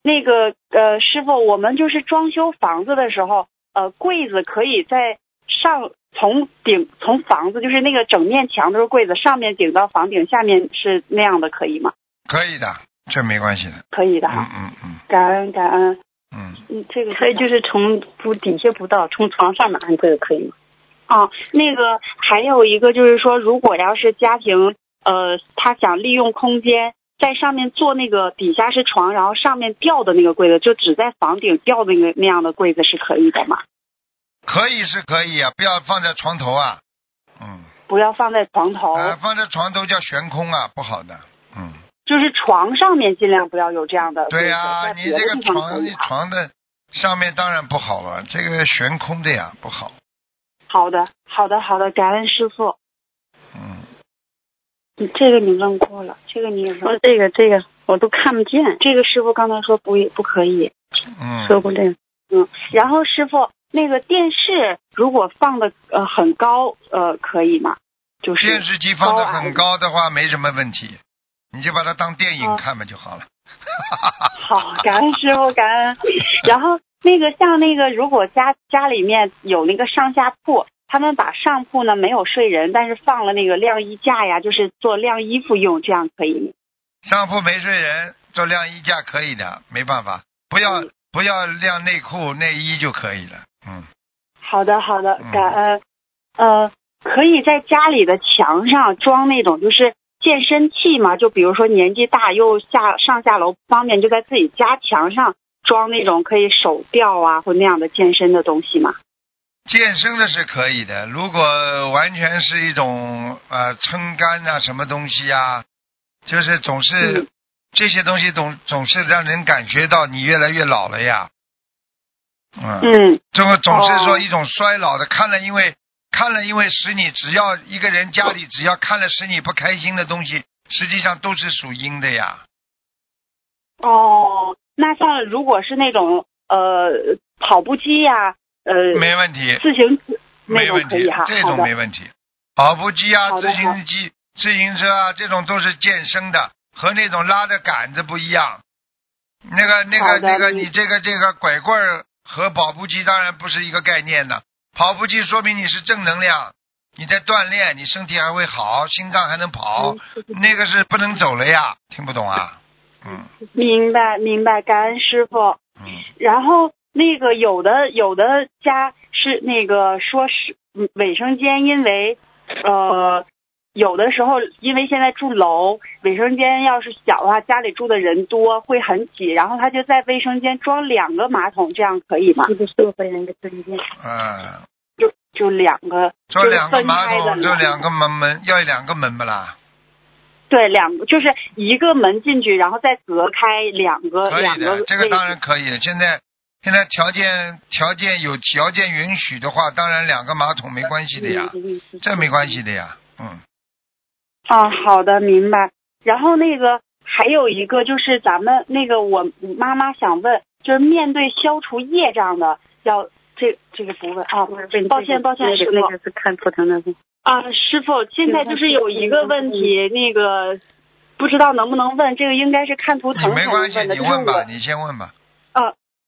Speaker 6: 那个呃，师傅，我们就是装修房子的时候，呃，柜子可以在上从顶从房子就是那个整面墙都是柜子，上面顶到房顶，下面是那样的，可以吗？
Speaker 2: 可以的，这没关系的。嗯
Speaker 6: 可以的哈。
Speaker 2: 嗯嗯
Speaker 6: 感恩感恩，
Speaker 2: 嗯，
Speaker 6: 嗯，这个可以就是从不底下不到，从床上面安柜子可以吗？啊，那个还有一个就是说，如果要是家庭呃，他想利用空间在上面做那个底下是床，然后上面吊的那个柜子，就只在房顶吊那个那样的柜子是可以的吗？
Speaker 2: 可以是可以啊，不要放在床头啊。嗯，
Speaker 6: 不要放在床头，
Speaker 2: 啊，放在床头叫悬空啊，不好的。嗯，
Speaker 6: 就是床上面尽量不要有这样的。
Speaker 2: 对呀、
Speaker 6: 在
Speaker 2: 你这个床床的上面当然不好了，这个悬空的呀不好。
Speaker 6: 好的，好的，好的，感恩师傅。
Speaker 2: 嗯，
Speaker 6: 你这个你问过了，这个你也问过。这个这个我都看不见。这个师傅刚才说不不可以，
Speaker 2: 嗯，
Speaker 6: 说过这个。嗯，然后师傅那个电视如果放的呃很高呃可以吗？就是
Speaker 2: 电视机放的很高的话没什么问题，你就把它当电影
Speaker 6: 哦
Speaker 2: 看吧就好了。
Speaker 6: 好，感恩师傅，感恩。然后那个像那个，如果家家里面有那个上下铺，他们把上铺呢没有睡人，但是放了那个晾衣架呀，就是做晾衣服用，这样可以吗？
Speaker 2: 上铺没睡人，做晾衣架可以的，没办法，不要、
Speaker 7: 嗯
Speaker 2: 不要晾内裤内衣就可以了。嗯，
Speaker 7: 好的好的
Speaker 2: 嗯，
Speaker 7: 感恩。呃，可以在家里的墙上装那种就是健身器嘛？就比如说年纪大又下上下楼不方便，就在自己家墙上装那种可以手吊啊或那样的健身的东西嘛？
Speaker 2: 健身的是可以的，如果完全是一种呃撑杆啊什么东西啊，就是总是、
Speaker 7: 嗯
Speaker 2: 这些东西总总是让人感觉到你越来越老了呀。嗯，
Speaker 7: 嗯
Speaker 2: 这个总是说
Speaker 7: 哦
Speaker 2: 一种衰老的，看了因为看了因为使你只要一个人家里只要看了使你不开心的东西，实际上都是属阴的呀。
Speaker 7: 哦，那像如果是那种呃跑步机呀、呃
Speaker 2: 没问题，
Speaker 7: 自行
Speaker 2: 没问题这种没问题。跑步机啊，自行机、自行车啊，这种都是健身的，和那种拉的杆子不一样。那个、那个、那个，
Speaker 7: 嗯
Speaker 2: 你这个这个拐棍儿和跑步机当然不是一个概念的。跑步机说明你是正能量，你在锻炼，你身体还会好，心脏还能跑。那个是不能走了呀，听不懂啊？嗯
Speaker 7: 明白明白，感恩师傅。
Speaker 2: 嗯，
Speaker 7: 然后那个有的有的家是那个说是嗯卫生间，因为呃有的时候因为现在住楼，卫生间要是小的话，家里住的人多会很挤，然后他就在卫生间装两个马桶，这样可以吗？
Speaker 6: 一个收回来一个中间。
Speaker 2: 嗯，
Speaker 7: 就就两个，
Speaker 2: 这
Speaker 7: 就分
Speaker 2: 两个马
Speaker 7: 开的
Speaker 2: 桶，这两个门门要两个门不啦？
Speaker 7: 对两个，就是一个门进去，然后再隔开两个
Speaker 2: 可以的，这个当然可以的。现在现在条件条件有条件允许的话，当然两个马桶没关系的呀，这没关系的呀。嗯，
Speaker 7: 啊，好的，明白。然后那个还有一个就是咱们那个我妈妈想问，就是面对消除业障的，要这这个不问啊，抱歉抱歉，师傅
Speaker 6: 那个是看图腾的。
Speaker 7: 啊，师傅，现在就是有一个问题，那个不知道能不能问，这个应该是看图
Speaker 2: 你
Speaker 7: 腾
Speaker 2: 没关系，你问吧，你先问吧。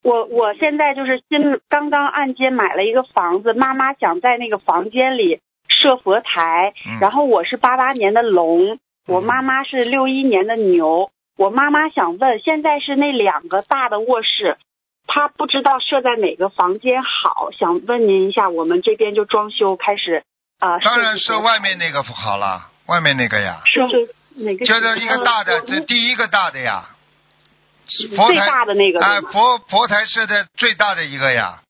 Speaker 7: 我我现在就是新刚刚按揭买了一个房子，妈妈想在那个房间里设佛台，
Speaker 2: 嗯，
Speaker 7: 然后我是八八年的龙，我妈妈是六一年的牛。我妈妈想问，现在是那两个大的卧室，她不知道设在哪个房间好，想问您一下，我们这边就装修开始啊。
Speaker 2: 当然
Speaker 7: 设
Speaker 2: 设外面那个好了，外面那个呀，
Speaker 7: 是
Speaker 6: 哪个？
Speaker 2: 就是一个大的，这第一个大的呀。佛
Speaker 7: 最
Speaker 2: 台
Speaker 7: 大的那个哎，
Speaker 2: 佛佛台设的最大的一个呀。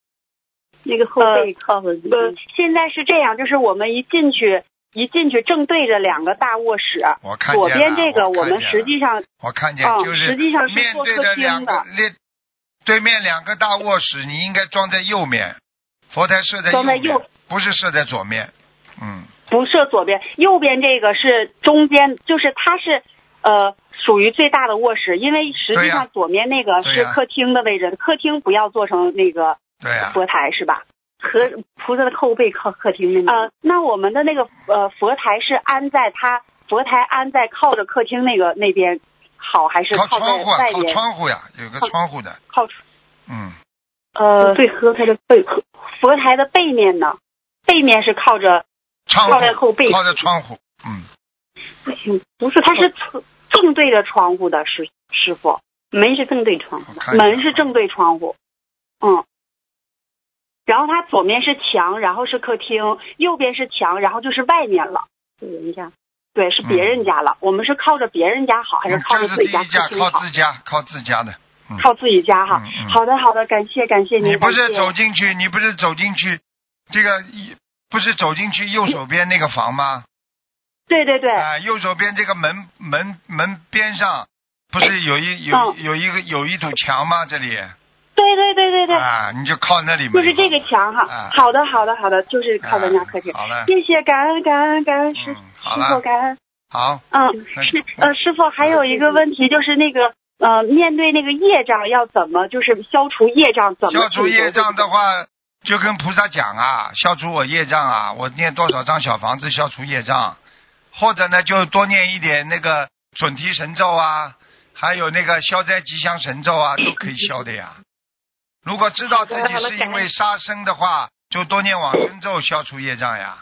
Speaker 6: 那个后背靠着。
Speaker 7: 呃，现在是这样，就是我们一进去，一进去正对着两个大卧室，
Speaker 2: 我看见了
Speaker 7: 左边这个我们实际上
Speaker 2: 我看见
Speaker 7: 哦
Speaker 2: 就是
Speaker 7: 实际上是
Speaker 2: 面对
Speaker 7: 做客厅
Speaker 2: 着两个
Speaker 7: 的
Speaker 2: 列，对面两个大卧室，你应该装在右面，佛台设在
Speaker 7: 右，
Speaker 2: 不是设在左面。嗯，
Speaker 7: 不设左边，右边这个是中间，就是它是呃属于最大的卧室，因为实际上左面那个是客厅的位置，客厅不要做成那个
Speaker 2: 对呀、
Speaker 7: 佛台是吧？
Speaker 6: 和菩萨的后背靠客厅那
Speaker 7: 呃，那我们的那个呃佛台是安在它佛台安在靠着客厅那个那边好，还是
Speaker 2: 靠窗户啊，靠
Speaker 7: 外边？
Speaker 2: 窗户呀，有个窗户的。
Speaker 7: 靠窗
Speaker 2: 嗯，
Speaker 7: 呃
Speaker 6: 对和它的背后。
Speaker 7: 佛台的背面呢？背面是靠着
Speaker 2: 窗
Speaker 7: 靠在后背
Speaker 2: 靠着窗户。嗯，
Speaker 6: 不行，
Speaker 7: 不是，他是侧正对着窗户的师师傅，
Speaker 6: 门是正对窗户
Speaker 7: 门是正对窗户，嗯。然后它左面是墙，然后是客厅，右边是墙，然后就是外面了。
Speaker 6: 是人家。
Speaker 7: 对，是别人家了。我们是靠着别人家好，还是
Speaker 2: 嗯
Speaker 7: 靠着自己家
Speaker 2: 这是第一家，
Speaker 7: 客厅好？
Speaker 2: 靠自家，靠自家的。嗯
Speaker 7: 靠自己家哈。
Speaker 2: 嗯嗯
Speaker 7: 好的，好的，感谢感谢您。
Speaker 2: 你不是走进去，你不是走进去，这个一不是走进去右手边那个房吗？
Speaker 7: 对对对，
Speaker 2: 啊，右手边这个门门门边上不是有一有
Speaker 7: 嗯
Speaker 2: 有一个有一堵墙吗？这里
Speaker 7: 对对对对对，
Speaker 2: 啊，你就靠那里面。
Speaker 7: 就是这个墙哈。
Speaker 2: 啊
Speaker 7: 好的，好的，好的，就是靠咱家客厅。
Speaker 2: 啊好了，
Speaker 7: 谢谢，感恩感恩感恩师
Speaker 2: 嗯，
Speaker 7: 师傅，感恩。
Speaker 2: 好，
Speaker 7: 嗯，
Speaker 2: 那
Speaker 7: 是呃，师傅还有一个问题就是那个呃，面对那个业障要怎么就是消除业障怎么
Speaker 2: 消除业障的，
Speaker 7: 话，
Speaker 2: 就跟菩萨讲啊，消除我业障啊，我念多少张小房子消除业障，或者呢就多念一点那个准提神咒啊，还有那个消灾吉祥神咒啊，都可以消的呀。如果知道自己是因为杀生的话，就多念往生咒消除业障呀。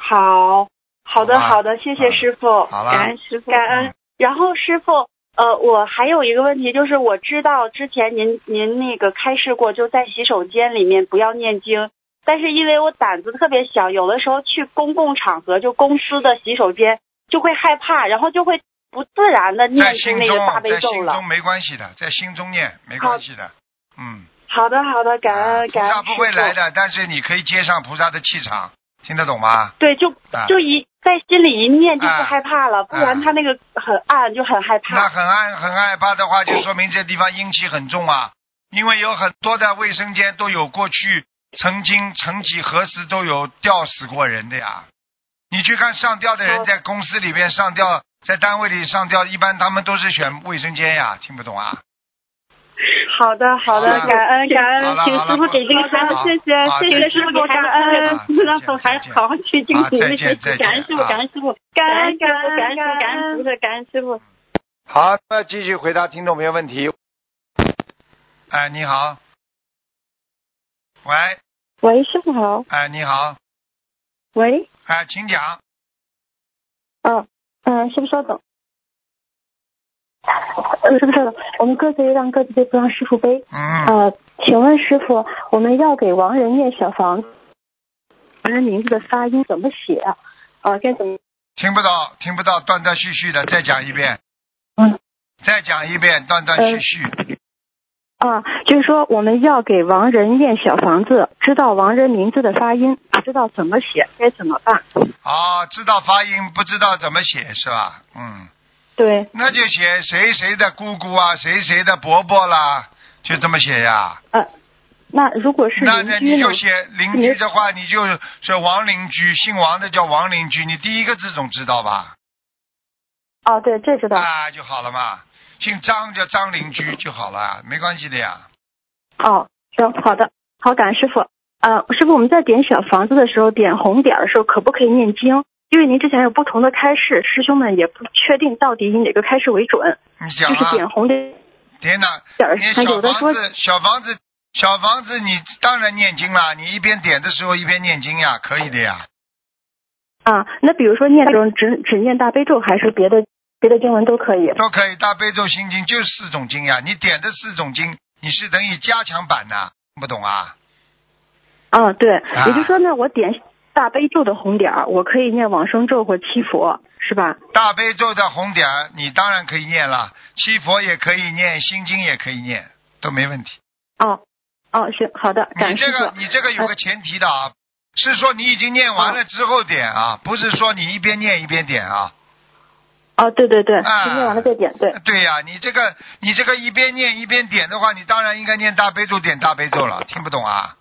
Speaker 7: 好好的
Speaker 2: 好
Speaker 7: 的，谢谢
Speaker 2: 嗯
Speaker 7: 师傅，
Speaker 2: 好了
Speaker 7: 感恩师傅，感恩。然后师傅，呃，我还有一个问题，就是我知道之前您您那个开示过，就在洗手间里面不要念经，但是因为我胆子特别小，有的时候去公共场合，就公司的洗手间就会害怕，然后就会不自然的念
Speaker 2: 心中
Speaker 7: 经那个大悲咒了
Speaker 2: 在心中。没关系的，在心中念没关系的，嗯。
Speaker 7: 好的，好的，感
Speaker 2: 啊
Speaker 7: 恩感恩
Speaker 2: 菩萨不会来的，但是你可以接上菩萨的气场，听得懂吗？
Speaker 7: 对，就
Speaker 2: 啊
Speaker 7: 就一在心里一念就不
Speaker 2: 啊
Speaker 7: 害怕了，不然他那个很暗就很害怕那。
Speaker 2: 很暗很害怕的话，就说明这地方阴气很重啊。因为有很多的卫生间都有过去曾经曾几何时都有吊死过人的呀。你去看上吊的人在公司里边上吊，在单位里上吊，一般他们都是选卫生间呀，听不懂啊？
Speaker 7: 好的，好的，感恩感恩，请师傅给这个
Speaker 2: 好
Speaker 7: 好，谢谢谢谢师傅给我感恩
Speaker 2: 啊，
Speaker 6: 让我还好好去精
Speaker 2: 啊
Speaker 6: 进学
Speaker 2: 再见 再
Speaker 6: 习，感恩师傅，感恩师傅，
Speaker 7: 感
Speaker 6: 感恩
Speaker 7: 恩感恩
Speaker 6: 感恩
Speaker 7: 感
Speaker 6: 恩师傅，感恩师傅。
Speaker 2: 好，那继续回答听众朋友问题。哎，你好。喂，
Speaker 8: 喂，师傅好。
Speaker 2: 哎，你好，
Speaker 8: 喂，
Speaker 2: 哎，请讲。
Speaker 8: 嗯嗯，师傅稍等。呃，师傅稍等，我们各自让各自背，不让师傅背。
Speaker 2: 嗯，
Speaker 8: 呃，请问师傅，我们要给亡人念小房子，亡人名字的发音怎么写啊？呃，该怎么？
Speaker 2: 听不到，听不到，断断续续的，再讲一遍。
Speaker 8: 嗯。
Speaker 2: 再讲一遍，断断续续。
Speaker 8: 啊，就是说我们要给亡人念小房子，知道亡人名字的发音，不知道怎么写，该怎么办？
Speaker 2: 哦，知道发音，不知道怎么写是吧？嗯，
Speaker 8: 对，
Speaker 2: 那就写谁谁的姑姑啊，谁谁的伯伯啦，就这么写呀。
Speaker 8: 呃，那如果是
Speaker 2: 那那你就？写邻居的话，你就是王邻居，姓王的叫王邻居，你第一个字总知道吧？
Speaker 8: 哦，对，这知道。
Speaker 2: 啊，就好了嘛。姓张叫张邻居就好了，没关系的呀。
Speaker 8: 哦，行，好的，好，感恩师傅。呃，师傅，我们在点小房子的时候，点红点的时候，可不可以念经？因为您之前有不同的开示，师兄们也不确定到底以哪个开示为准，
Speaker 2: 你讲
Speaker 8: 就是点
Speaker 2: 啊，
Speaker 8: 红点
Speaker 2: 点哪？小房子，小房子，小房子，你当然念经了。你一边点的时候一边念经呀，可以的呀。
Speaker 8: 啊，那比如说念这种只只念大悲咒，还是别的别的经文都可以？
Speaker 2: 都可以，大悲咒、心经就四种经呀。你点的四种经，你是等于加强版呐，不懂啊？
Speaker 8: 啊，对，
Speaker 2: 啊
Speaker 8: 也就是说呢，我点大悲咒的红点儿，我可以念往生咒或七佛，是吧？
Speaker 2: 大悲咒的红点儿，你当然可以念了，七佛也可以念，心经也可以念，都没问题。
Speaker 8: 哦，哦，行，好的，感
Speaker 2: 你这个。你这个有个前提的啊，是说你已经念完了之后点啊，不是说你一边念一边点啊。
Speaker 8: 哦，对对对，
Speaker 2: 啊
Speaker 8: 念完了再点，对。
Speaker 2: 对呀、你这个你这个一边念一边点的话，你当然应该念大悲咒点大悲咒了，听不懂啊？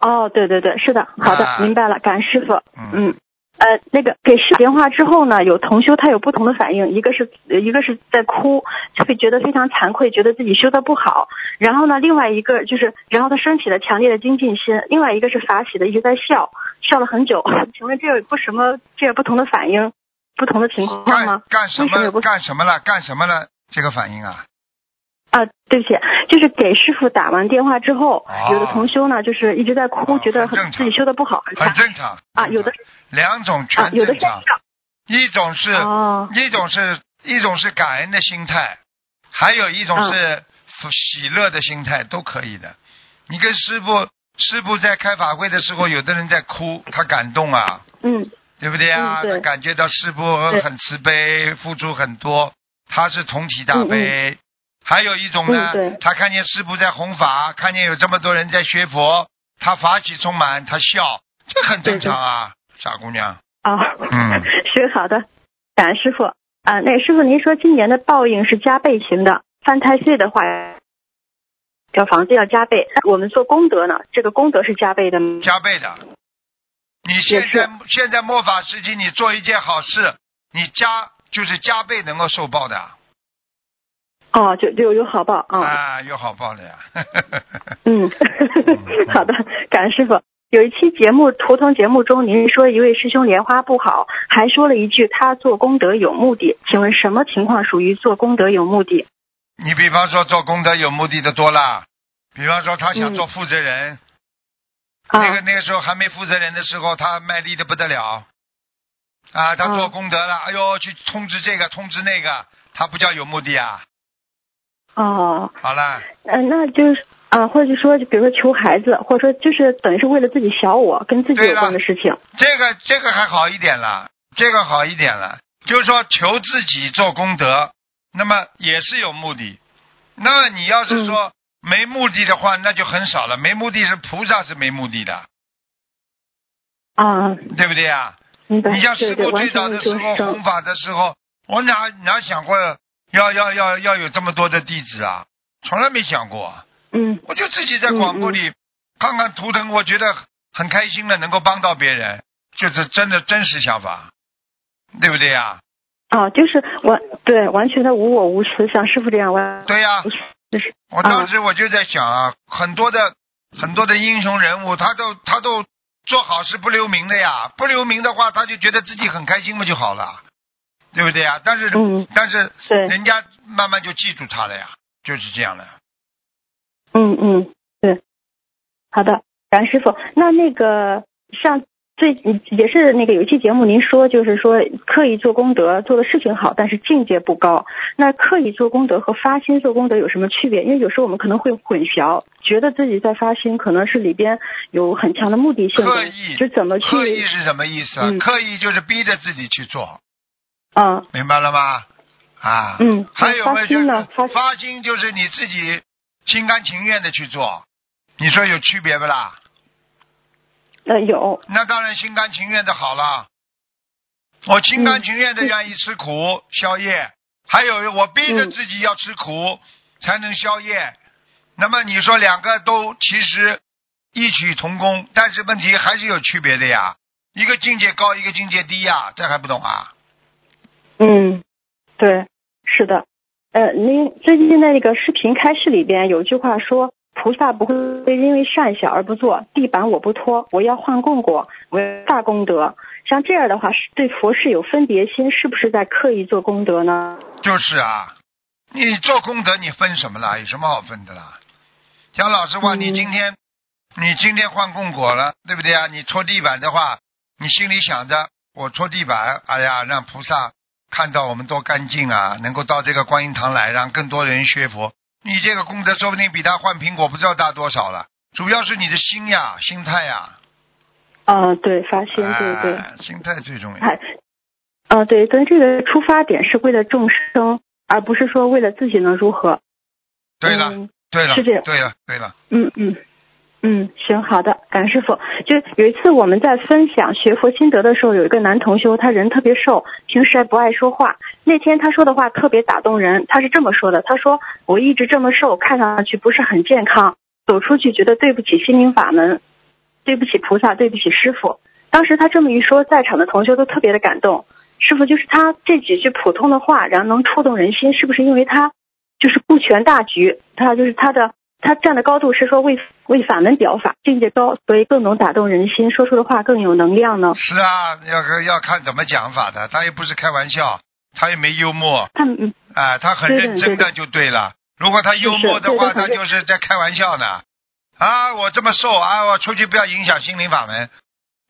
Speaker 8: 哦，对对对，是的，好的，
Speaker 2: 啊
Speaker 8: 明白了，感恩师傅。
Speaker 2: 嗯
Speaker 8: 嗯，呃，那个给师傅电话之后呢，有同修他有不同的反应，一个是呃一个是在哭，就会觉得非常惭愧，觉得自己修的不好。然后呢，另外一个就是，然后他升起了强烈的精进心。另外一个是法喜的，一直在笑，笑了很久。请问这有不什么这有不同的反应，不同的情况吗
Speaker 2: 干？干什么干什么了？干什么了？这个反应啊？
Speaker 8: 啊，对不起，就是给师傅打完电话之后，
Speaker 2: 哦
Speaker 8: 有的同修呢，就是一直在哭，
Speaker 2: 哦
Speaker 8: 觉得
Speaker 2: 很
Speaker 8: 自己修的不好，很
Speaker 2: 正常
Speaker 8: 啊，有的
Speaker 2: 两种
Speaker 8: 啊，
Speaker 2: 全正常。一种是、
Speaker 8: 哦
Speaker 2: 一种是一种是感恩的心态，还有一种
Speaker 8: 嗯
Speaker 2: 是喜乐的心态，都可以的。你跟师傅师傅在开法会的时候，有的人在哭，他感动啊，
Speaker 8: 嗯
Speaker 2: 对不对啊？
Speaker 8: 嗯对
Speaker 2: 他感觉到师傅很慈悲，付出很多，他是同体大悲。还有一种呢
Speaker 8: 嗯，
Speaker 2: 他看见师傅在弘法，看见有这么多人在学佛，他法喜充满，他笑，这很正常啊，傻姑娘。
Speaker 8: 啊，
Speaker 2: 嗯
Speaker 8: 是好的，感恩师傅啊。那师傅，您说今年的报应是加倍型的，犯太岁的话，找房子要加倍。我们做功德呢，这个功德是加倍的吗？
Speaker 2: 加倍的。你现在现在末法时期，你做一件好事，你加就是加倍能够受报的
Speaker 8: 哦，就就有好报啊。
Speaker 2: 啊，有好报了呀。
Speaker 8: 嗯，好的，感恩师傅。有一期节目图腾节目中，您说一位师兄莲花不好，还说了一句他做功德有目的。请问什么情况属于做功德有目的？
Speaker 2: 你比方说做功德有目的的多了，比方说他想做负责人，
Speaker 8: 啊
Speaker 2: 那个那个时候还没负责人的时候，他卖力的不得了，啊，他做功德了，哎呦，去通知这个通知那个，他不叫有目的啊。
Speaker 8: 哦，
Speaker 2: 好了，
Speaker 8: 嗯、那就是啊、或者就说，比如说求孩子，或者说就是等于是为了自己小我跟自己有关的事情。
Speaker 2: 这个这个还好一点了，这个好一点了，就是说求自己做功德，那么也是有目的。那你要是说没目的的话，那就很少了。没目的是菩萨是没目的的，
Speaker 8: 啊，
Speaker 2: 对不对
Speaker 8: 啊？
Speaker 2: 你像师傅最早的时候弘。法的时候，我哪哪想过要要要要有这么多的弟子啊？从来没想过。
Speaker 8: 嗯
Speaker 2: 我就自己在广播里看看图腾，我觉得很开心的，能够帮到别人，就是真的真实想法，对不对呀？
Speaker 8: 啊，就是完对完全的无我无私，像师傅这样完。
Speaker 2: 对呀
Speaker 8: 就是
Speaker 2: 我当时我就在想啊，很多的很多的英雄人物，他都他都做好事不留名的呀，不留名的话，他就觉得自己很开心不就好了，对不对呀？但是、
Speaker 8: 嗯
Speaker 2: 但是
Speaker 8: 对
Speaker 2: 人家慢慢就记住他了呀，就是这样的。
Speaker 8: 嗯嗯，对，好的，感恩师傅。那那个像最也是那个有一期节目，您说就是说刻意做功德，做的事情好，但是境界不高。那刻意做功德和发心做功德有什么区别？因为有时候我们可能会混淆，觉得自己在发心，可能是里边有很强的目的性，
Speaker 2: 刻意
Speaker 8: 就怎么去
Speaker 2: 刻意是什么意思啊？
Speaker 8: 嗯
Speaker 2: 刻意就是逼着自己去做，
Speaker 8: 啊
Speaker 2: 明白了吗？啊，
Speaker 8: 嗯
Speaker 2: 还有嘛，就是
Speaker 8: 心发
Speaker 2: 发心就是你自己心甘情愿的去做，你说有区别不啦？
Speaker 8: 呃有
Speaker 2: 那当然心甘情愿的好了。我心甘
Speaker 8: 嗯
Speaker 2: 情愿的愿意吃苦宵夜，还有我逼着
Speaker 8: 嗯
Speaker 2: 自己要吃苦才能宵夜。那么你说两个都其实异曲同工，但是问题还是有区别的呀。一个境界高，一个境界低呀，这还不懂啊？
Speaker 8: 嗯，对，是的。呃，您最近在那个视频开示里边有句话说，菩萨不会因为善小而不做，地板我不拖，我要换供果，我要大功德。像这样的话，是对佛事有分别心，是不是在刻意做功德呢？
Speaker 2: 就是啊，你做功德你分什么啦？有什么好分的啦？讲老实话，
Speaker 8: 嗯
Speaker 2: 你今天你今天换供果了，对不对啊？你搓地板的话，你心里想着我搓地板，哎呀，让菩萨看到我们多干净啊，能够到这个观音堂来，让更多人学佛。你这个功德说不定比他换苹果不知道大多少了。主要是你的心呀，心态呀，
Speaker 8: 啊、对，发心，对对。
Speaker 2: 哎心态最重要。
Speaker 8: 哎，啊，对，但这个出发点是为了众生，而不是说为了自己能如何。
Speaker 2: 对了，
Speaker 8: 嗯
Speaker 2: 对了，
Speaker 8: 是这样
Speaker 2: 对了，对了，
Speaker 8: 嗯嗯嗯，行，好的，感恩师傅。就有一次我们在分享学佛心得的时候，有一个男同修，他人特别瘦，平时还不爱说话。那天他说的话特别打动人，他是这么说的：他说我一直这么瘦，看上去不是很健康，走出去觉得对不起心灵法门，对不起菩萨，对不起师傅。当时他这么一说，在场的同修都特别的感动。师傅就是他这几句普通的话，然后能触动人心，是不是因为他就是顾全大局？他就是他的他站的高度是说为为法门表法，境界高，所以更能打动人心，说出的话更有能量呢。
Speaker 2: 是啊，要看要看怎么讲法的，他又不是开玩笑，他也没幽默，
Speaker 8: 他嗯
Speaker 2: 哎，他很认真的就对了。如果他幽默的话，他就是在开玩笑呢。啊，我这么瘦啊，我出去不要影响心灵法门，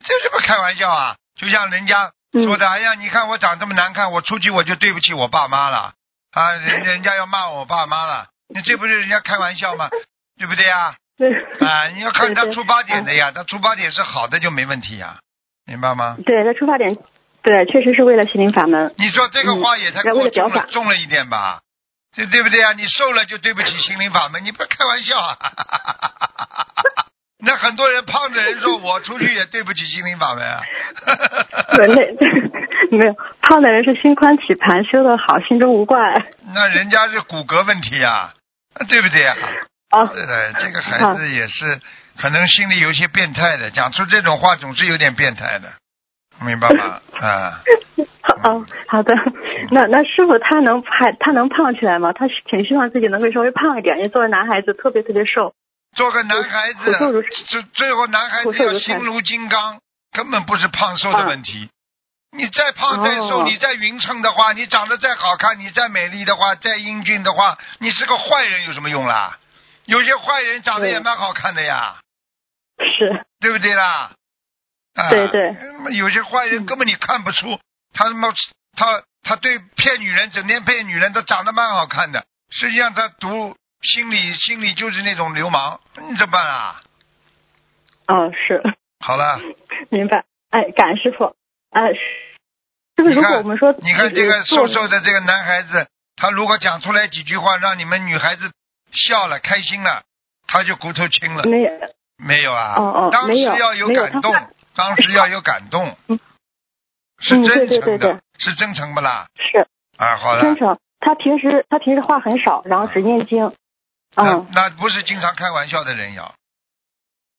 Speaker 2: 这是不是开玩笑啊？就像人家说的，哎呀，你看我长这么难看，我出去我就对不起我爸妈了啊，人人家要骂我爸妈了，你这不是人家开玩笑吗？对不对呀？
Speaker 8: 对
Speaker 2: 啊，你要看他出发点的呀，他出发点是好的就没问题呀，明白吗？
Speaker 8: 对，他出发点对，确实是为了心灵法门。
Speaker 2: 你说这个话也太
Speaker 8: 嗯为
Speaker 2: 过
Speaker 8: 了表法
Speaker 2: 重了，重了一点吧？对对不对啊？你瘦了就对不起心灵法门，你不要开玩笑啊！那很多人胖的人说，我出去也对不起心灵法门啊。
Speaker 8: 对，那没有胖的人是心宽体盘，修得好，心中无怪。
Speaker 2: 那人家是骨骼问题啊，对不对啊？
Speaker 8: 啊，
Speaker 2: 对的，这个孩子也是可能心里有些变态的，讲出这种话总是有点变态的，明白吗？啊，
Speaker 8: 哦，好的。那那师傅他能还他能胖起来吗？他挺希望自己能够稍微胖一点，因为作为男孩子特别特别瘦。
Speaker 2: 做个男孩子最最后男孩子要心如金刚，根本不是胖瘦的问题。你再胖再瘦，
Speaker 8: 哦
Speaker 2: 你再匀称的话，你长得再好看，你再美丽的话，再英俊的话，你是个坏人有什么用啦？有些坏人长得也蛮好看的呀，
Speaker 8: 是，
Speaker 2: 对不对啦？啊、
Speaker 8: 对对
Speaker 2: 有些坏人根本你看不出他他妈他他对骗女人，整天骗女人，他长得蛮好看的，实际上他读心里心里就是那种流氓，你怎么办啊？
Speaker 8: 哦，是。
Speaker 2: 好了。
Speaker 8: 明白。哎，感恩师傅。呃，是不是如果我们说，
Speaker 2: 你看这个瘦瘦的这个男孩子，他如果讲出来几句话，让你们女孩子笑了、开心了，他就骨头轻了。
Speaker 8: 没有。
Speaker 2: 没有啊。
Speaker 8: 哦哦。
Speaker 2: 当时要有感动，当时要有感动。
Speaker 8: 嗯。
Speaker 2: 是真诚
Speaker 8: 的，
Speaker 2: 是真诚不啦？
Speaker 8: 是。
Speaker 2: 啊，好的。
Speaker 8: 真诚。他平时他平时话很少，然后只念经。
Speaker 2: 那那不是经常开玩笑的人呀。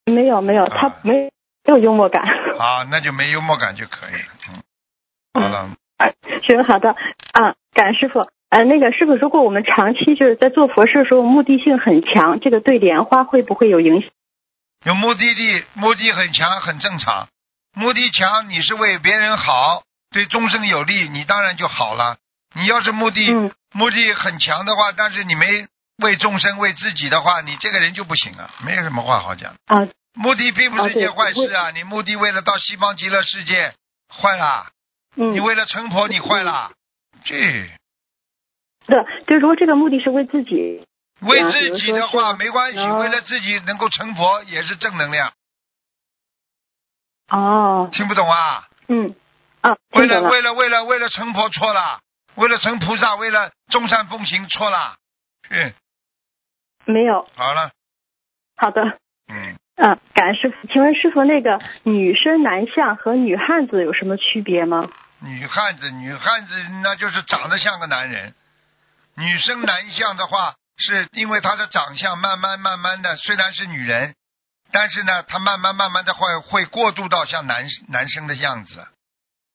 Speaker 8: 没有没有，他没没有幽默感。
Speaker 2: 啊，那就没幽默感就可以了。嗯。好了。
Speaker 8: 行，好的啊，感恩师傅。呃，那个师傅，如果我们长期就是在做佛事的时候，目的性很强，这个对莲花会不会有影响？
Speaker 2: 有目的地，目的很强，很正常。目的强，你是为别人好，对众生有利，你当然就好了。你要是目的目的很强的话，但是你没为众生为自己的话，你这个人就不行啊，没有什么话好讲。
Speaker 8: 啊。
Speaker 2: 目的并不是一件坏事啊！你目的为了到西方极乐世界，坏了。
Speaker 8: 嗯。
Speaker 2: 你为了成佛，你坏了。这。
Speaker 8: 对，就如果这个目的是为自己。
Speaker 2: 为自己的话没关系，为了自己能够成佛也是正能量。
Speaker 8: 哦。
Speaker 2: 听不懂啊？
Speaker 8: 嗯。啊。
Speaker 2: 为了为了为了为了成佛错了，为了成菩萨，为了众善奉行错了。嗯。
Speaker 8: 没有。
Speaker 2: 好了。
Speaker 8: 好的。
Speaker 2: 嗯。
Speaker 8: 嗯，感恩师傅，请问师傅，那个女生男相和女汉子有什么区别吗？
Speaker 2: 女汉子，女汉子那就是长得像个男人；女生男相的话，是因为她的长相慢慢慢慢的，虽然是女人，但是呢，她慢慢慢慢的会会过渡到像男男生的样子，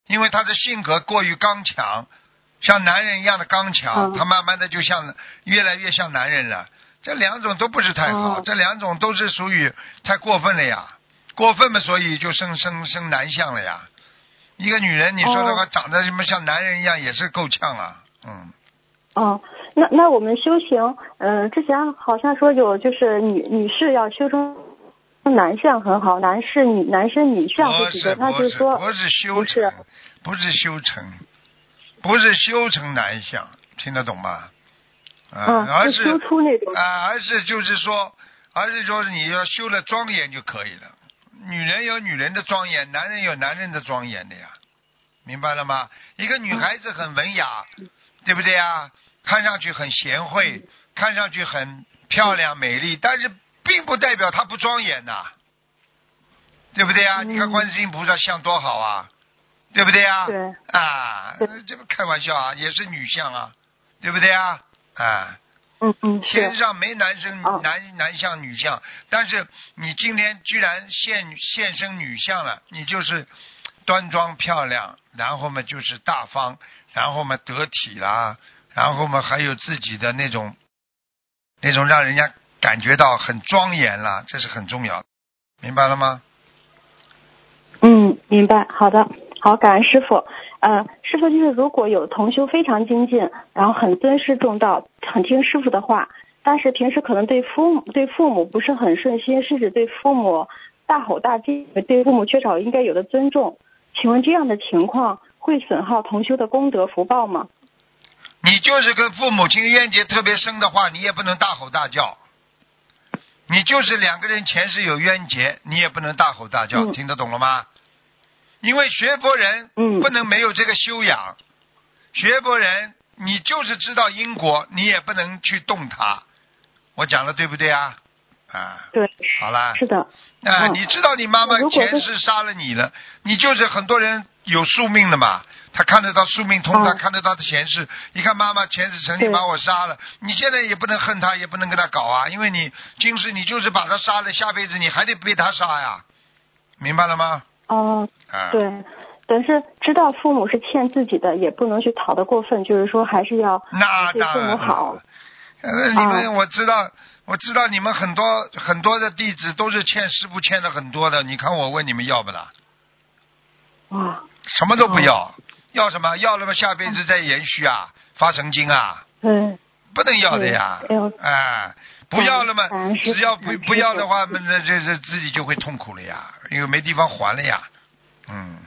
Speaker 2: 因为她的性格过于刚强，像男人一样的刚强，她慢慢的就像越来越像男人了。这两种都不是太好，这两种都是属于太过分了呀，过分嘛，所以就生生生男相了呀。一个女人，你说的话长得什么像男人一样，也是够呛啊，嗯。
Speaker 8: 哦，那那我们修行，嗯，之前好像说有就是女女士要修成男相很好，男士女男生女相不
Speaker 2: 是
Speaker 8: 他就是说
Speaker 2: 不是修成，不是修成，不是修成男相，听得懂吗？
Speaker 8: 啊，
Speaker 2: 而是
Speaker 8: 啊，
Speaker 2: 而是就是说，而是说你要修了庄严就可以了。女人有女人的庄严，男人有男人的庄严的呀，明白了吗？一个女孩子很文雅，对不对呀？看上去很贤惠，看上去很漂亮美丽，但是并不代表她不庄严呐，对不对呀？你看观世音菩萨像多好啊，对不对呀？
Speaker 8: 对
Speaker 2: 啊，这不开玩笑啊，也是女相啊，对不对呀？啊，
Speaker 8: 嗯嗯，
Speaker 2: 天上没男生男男相女相，但是你今天居然现现身女相了，你就是端庄漂亮，然后嘛就是大方，然后嘛得体啦，然后嘛还有自己的那种那种让人家感觉到很庄严啦，这是很重要的，明白了吗？
Speaker 8: 嗯，明白，好的，好，感恩师傅。呃，师傅就是如果有同修非常精进，然后很尊师重道，很听师傅的话，但是平时可能对父母对父母不是很顺心，甚至对父母大吼大叫，对父母缺少应该有的尊重，请问这样的情况会损耗同修的功德福报吗？
Speaker 2: 你就是跟父母亲冤结特别深的话，你也不能大吼大叫。你就是两个人前世有冤结，你也不能大吼大叫，听得懂了吗？因为学佛人不能没有这个修养，学佛人你就是知道因果，你也不能去动它。我讲的对不对啊？啊，
Speaker 8: 对，
Speaker 2: 好啦，
Speaker 8: 是的。
Speaker 2: 啊，你知道你妈妈前世杀了你了，你就是很多人有宿命的嘛，他看得到宿命通，他看得到的前世。你看妈妈前世曾经把我杀了，你现在也不能恨他，也不能跟他搞啊，因为你今世你就是把他杀了，下辈子你还得被他杀呀，明白了吗？
Speaker 8: 哦，对，但是知道父母是欠自己的，也不能去讨得过分，就是说还是要对父母好。
Speaker 2: 呃，你们我知道，我知道你们很多很多的弟子都是欠师傅欠的很多的，你看我问你们要不啦？
Speaker 8: 哇！
Speaker 2: 什么都不要，要什么？要了嘛，下辈子再延续啊，发神经啊？
Speaker 8: 嗯。
Speaker 2: 不能要的呀，哎。不要了嘛？只要不不要的话，那那这这自己就会痛苦了呀，因为没地方还了呀。
Speaker 8: 嗯。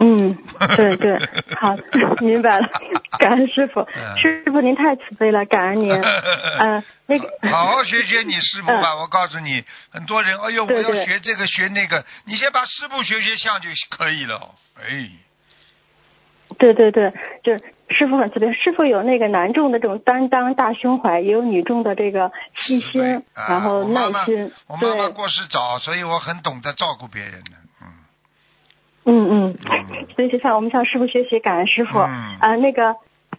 Speaker 8: 嗯，对对，好，明白了，感恩师傅，
Speaker 2: 嗯
Speaker 8: 师傅您太慈悲了，感恩您。呃，那个，
Speaker 2: 好好学学你师傅吧，我告诉你，很多人，哎呦，我要学这个学那个，你先把师傅学学像就可以了。哎，
Speaker 8: 对对对，就是师傅很慈悲，师傅有那个男众的这种担当、大胸怀，也有女众的这个细心，
Speaker 2: 啊
Speaker 8: 然后耐心，
Speaker 2: 我妈妈，过世早，所以我很懂得照顾别人的。嗯
Speaker 8: 嗯所以就向我们向师傅学习，感恩师傅。
Speaker 2: 嗯
Speaker 8: 啊，那个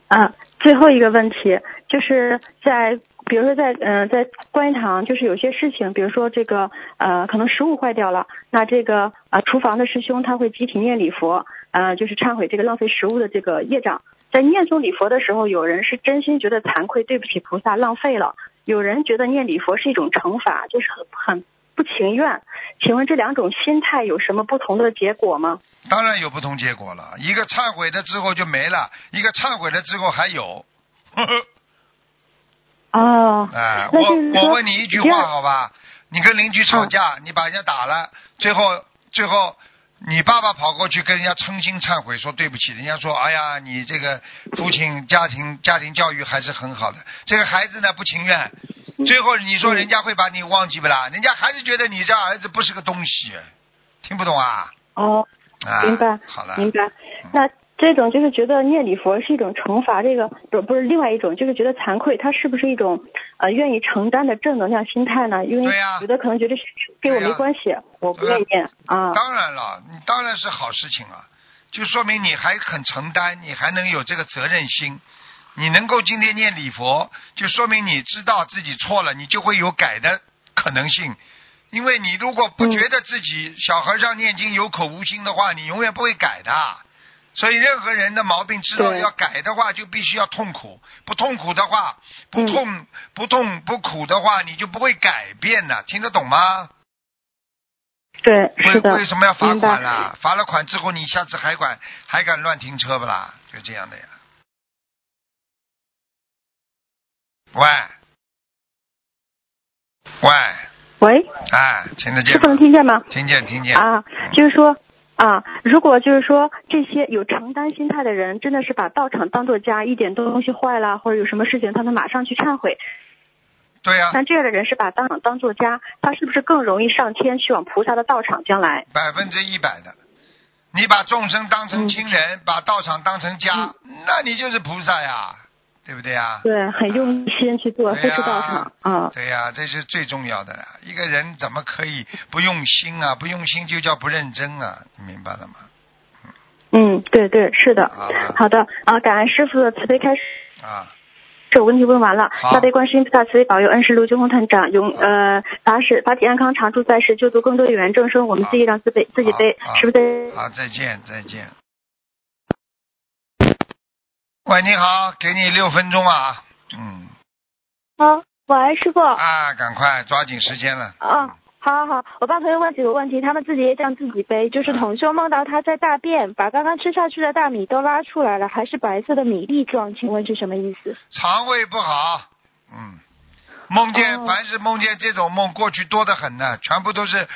Speaker 8: 啊，最后一个问题就是在，比如说在嗯、呃在观音堂，就是有些事情，比如说这个呃可能食物坏掉了，那这个啊、厨房的师兄他会集体念礼佛，呃就是忏悔这个浪费食物的这个业障。在念诵礼佛的时候，有人是真心觉得惭愧，对不起菩萨，浪费了；有人觉得念礼佛是一种惩罚，就是很很不情愿。请问这两种心态有什么不同的结果吗？
Speaker 2: 当然有不同结果了，一个忏悔了之后就没了，一个忏悔了之后还有。呵 呵
Speaker 8: 哦，
Speaker 2: 哎，我我问你一句话好吧？你跟邻居吵架，你把人家打了，最后最后你爸爸跑过去跟人家诚心忏悔，说对不起，人家说哎呀，你这个父亲家庭家庭教育还是很好的，这个孩子呢不情愿，最后你说人家会把你忘记不啦？人家还是觉得你这儿子不是个东西，听不懂啊？
Speaker 8: 哦，
Speaker 2: 啊，
Speaker 8: 明白，
Speaker 2: 好了，
Speaker 8: 明白。那这种就是觉得念礼佛是一种惩罚，这个不不是另外一种，就是觉得惭愧，他是不是一种呃愿意承担的正能量心态呢？因为有的可能觉得跟我没关系，我不愿意念啊。
Speaker 2: 当然了，你当然是好事情啊，就说明你还肯承担，你还能有这个责任心。你能够今天念礼佛，就说明你知道自己错了，你就会有改的可能性。因为你如果不
Speaker 8: 嗯
Speaker 2: 觉得自己小和尚念经有口无心的话，你永远不会改的。所以任何人的毛病知道要改的话，就必须要痛苦。不痛苦的话，不
Speaker 8: 嗯
Speaker 2: 痛、不痛不苦的话，你就不会改变的。听得懂吗？
Speaker 8: 对，
Speaker 2: 为
Speaker 8: 是的，
Speaker 2: 为什么要罚款啦？罚了款之后，你下次还敢还敢乱停车不啦？就这样的呀。喂，喂，
Speaker 8: 喂，
Speaker 2: 哎，听得见
Speaker 8: 师傅能？听见吗？
Speaker 2: 听见，听见。
Speaker 8: 啊，就是说啊，如果就是说这些有承担心态的人，真的是把道场当做家，一点东西坏了或者有什么事情，他能马上去忏悔。
Speaker 2: 对呀、
Speaker 8: 但这样的人是把道场当做家，他是不是更容易上天去往菩萨的道场？将来，
Speaker 2: 百分之一百的。你把众生当成亲人，把道场当成家，那你就是菩萨呀，对不对呀？
Speaker 8: 对，很用心去做，
Speaker 2: 对呀
Speaker 8: 非是道场啊。
Speaker 2: 对呀、这是最重要的了。一个人怎么可以不用心啊？不用心就叫不认真啊！你明白了吗？
Speaker 8: 嗯，对对，是的。
Speaker 2: 好
Speaker 8: 好的啊，感恩师傅的慈悲开始。
Speaker 2: 啊，
Speaker 8: 这问题问完了，大悲观世音菩萨慈悲保佑恩师卢军宏团长永呃法使法体安康常驻在世，救度更多有缘众生。我们自己让自背自己背，是不是？
Speaker 2: 好，再见，再见。喂，你好，给你六分钟啊。嗯，
Speaker 9: 啊，喂，师傅。
Speaker 2: 啊，赶快抓紧时间了。
Speaker 9: 啊，好好好，我帮朋友问几个问题，他们自己也这样自己背。就是同修梦到他在大便，把刚刚吃下去的大米都拉出来了，还是白色的米粒状，请问是什么意思？
Speaker 2: 肠胃不好，嗯，梦见、
Speaker 9: 哦
Speaker 2: 凡是梦见这种梦，过去多得很呢，全部都是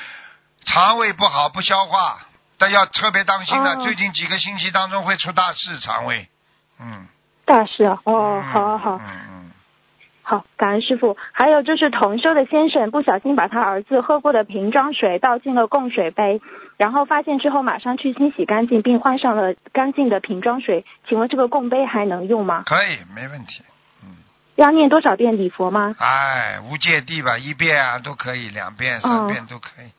Speaker 2: 肠胃不好不消化，但要特别当心了。
Speaker 9: 哦
Speaker 2: 最近几个星期当中会出大事，肠胃，嗯。
Speaker 9: 大师啊，哦，
Speaker 2: 嗯
Speaker 9: 好好好，
Speaker 2: 嗯嗯，
Speaker 9: 好，感恩师傅。还有就是同修的先生不小心把他儿子喝过的瓶装水倒进了供水杯，然后发现之后马上去清洗干净，并换上了干净的瓶装水。请问这个供杯还能用吗？
Speaker 2: 可以，没问题。
Speaker 9: 要念多少遍礼佛吗？
Speaker 2: 哎，无界地吧，一遍啊都可以，两遍、三遍都可以。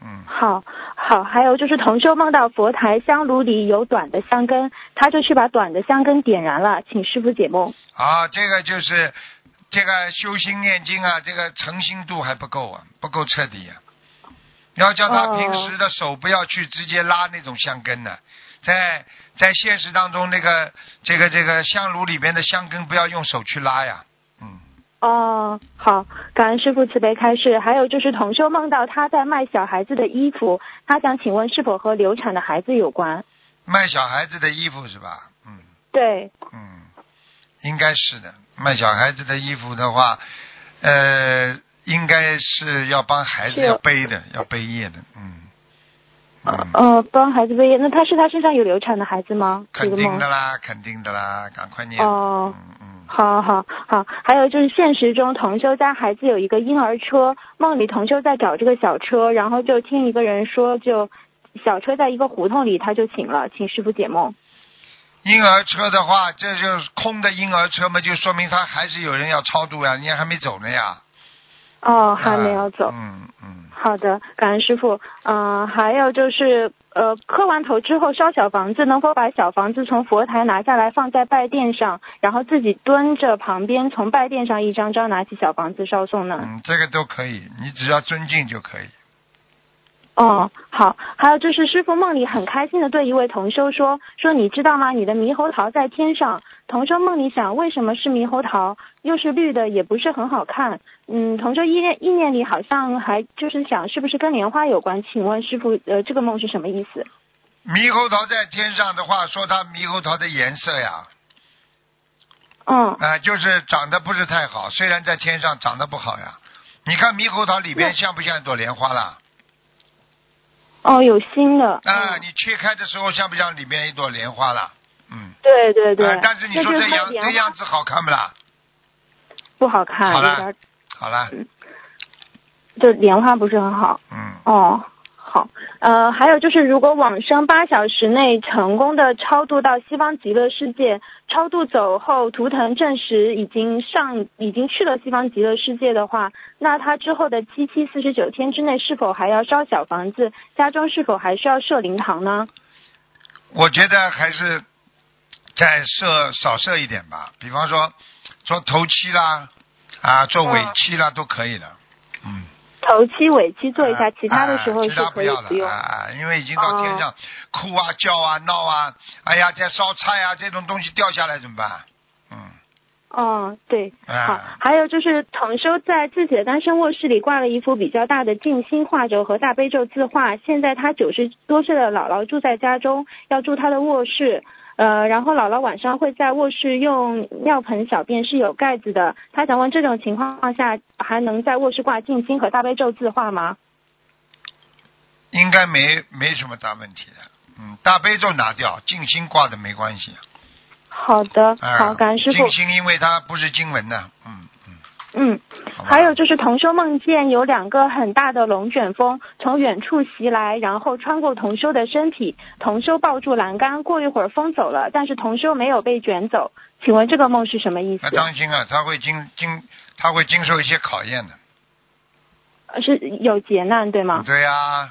Speaker 2: 嗯，
Speaker 9: 好，好，还有就是同修梦到佛台香炉里有短的香根，他就去把短的香根点燃了，请师傅解梦。
Speaker 2: 啊，这个就是这个修心念经啊，这个诚心度还不够啊，不够彻底啊。要叫他
Speaker 9: 哦
Speaker 2: 平时的手不要去直接拉那种香根的，在在现实当中，那个这个这个香炉里边的香根不要用手去拉呀。嗯，
Speaker 9: 哦，好，感恩师傅慈悲开示。还有就是同修梦到他在卖小孩子的衣服，他想请问是否和流产的孩子有关？
Speaker 2: 卖小孩子的衣服是吧？嗯
Speaker 9: 对，
Speaker 2: 嗯，应该是的。卖小孩子的衣服的话，呃，应该是要帮孩子要背的，要背业的。嗯嗯，
Speaker 9: 呃，帮孩子背业，那他是他身上有流产的孩子吗？这
Speaker 2: 肯定的啦，肯定的啦，赶快念。
Speaker 9: 哦
Speaker 2: 嗯嗯，
Speaker 9: 好好好，还有就是现实中同修家孩子有一个婴儿车，梦里同修在找这个小车，然后就听一个人说，就小车在一个胡同里，他就醒了，请师傅解梦。
Speaker 2: 婴儿车的话，这就是空的婴儿车嘛，就说明他还是有人要超度呀，人家还没走呢呀。
Speaker 9: 哦，还没有走。
Speaker 2: 嗯嗯，
Speaker 9: 好的，感恩师傅。嗯、还有就是，呃，磕完头之后烧小房子，能否把小房子从佛台拿下来放在拜垫上，然后自己蹲着旁边从拜垫上一张张拿起小房子烧送呢？
Speaker 2: 嗯，这个都可以，你只要尊敬就可以。
Speaker 9: 哦，好，还有就是师傅梦里很开心的对一位同修说说你知道吗？你的猕猴桃在天上。同桌梦里想，为什么是猕猴桃？又是绿的，也不是很好看。嗯，同桌意念意念里好像还就是想是不是跟莲花有关？请问师傅，呃，这个梦是什么意思？
Speaker 2: 猕猴桃在天上的话，说它猕猴桃的颜色呀，
Speaker 9: 嗯，
Speaker 2: 啊、就是长得不是太好，虽然在天上长得不好呀。你看猕猴桃里边像不像一朵莲花啦？
Speaker 9: 哦，有新的。
Speaker 2: 啊，你切开的时候像不像里边一朵莲花啦？嗯。
Speaker 9: 对对对。
Speaker 2: 啊但是你说这样这样子好看不啦？
Speaker 9: 不好看，
Speaker 2: 好了好了，
Speaker 9: 就莲花不是很好。
Speaker 2: 嗯。
Speaker 9: 哦，好，呃，还有就是，如果往生八小时内成功的超度到西方极乐世界，超度走后图腾证实已经上已经去了西方极乐世界的话，那他之后的七七四十九天之内，是否还要烧小房子？家中是否还需要设灵堂呢？
Speaker 2: 我觉得还是再设少设一点吧，比方说做头七啦，啊，做尾期啦、都可以的。嗯。
Speaker 9: 头七尾期做一下，其他的时候
Speaker 2: 啊
Speaker 9: 是可以
Speaker 2: 其他不要了
Speaker 9: 不用。
Speaker 2: 因为已经到天上哭啊、叫啊、闹啊，哎呀，在烧菜啊，这种东西掉下来怎么办？
Speaker 9: 嗯哦，对，
Speaker 2: 啊
Speaker 9: 好，还有就是同修在自己的单身卧室里挂了一幅比较大的静心画轴和大悲咒字画。现在他九十多岁的姥姥住在家中，要住他的卧室。呃，然后姥姥晚上会在卧室用尿盆小便是有盖子的。他想问这种情况下还能在卧室挂静心和大悲咒字画吗？
Speaker 2: 应该没没什么大问题的。嗯，大悲咒拿掉，静心挂的没关系。
Speaker 9: 好的，
Speaker 2: 啊、
Speaker 9: 好，感恩师傅。
Speaker 2: 静心因为它不是经文的，嗯，
Speaker 9: 嗯，还有就是同修梦见有两个很大的龙卷风从远处袭来，然后穿过同修的身体，同修抱住栏杆，过一会儿风走了，但是同修没有被卷走。请问这个梦是什么意思
Speaker 2: 那？当心啊，他会经经他会经受一些考验的。
Speaker 9: 呃是有劫难对吗？
Speaker 2: 对呀、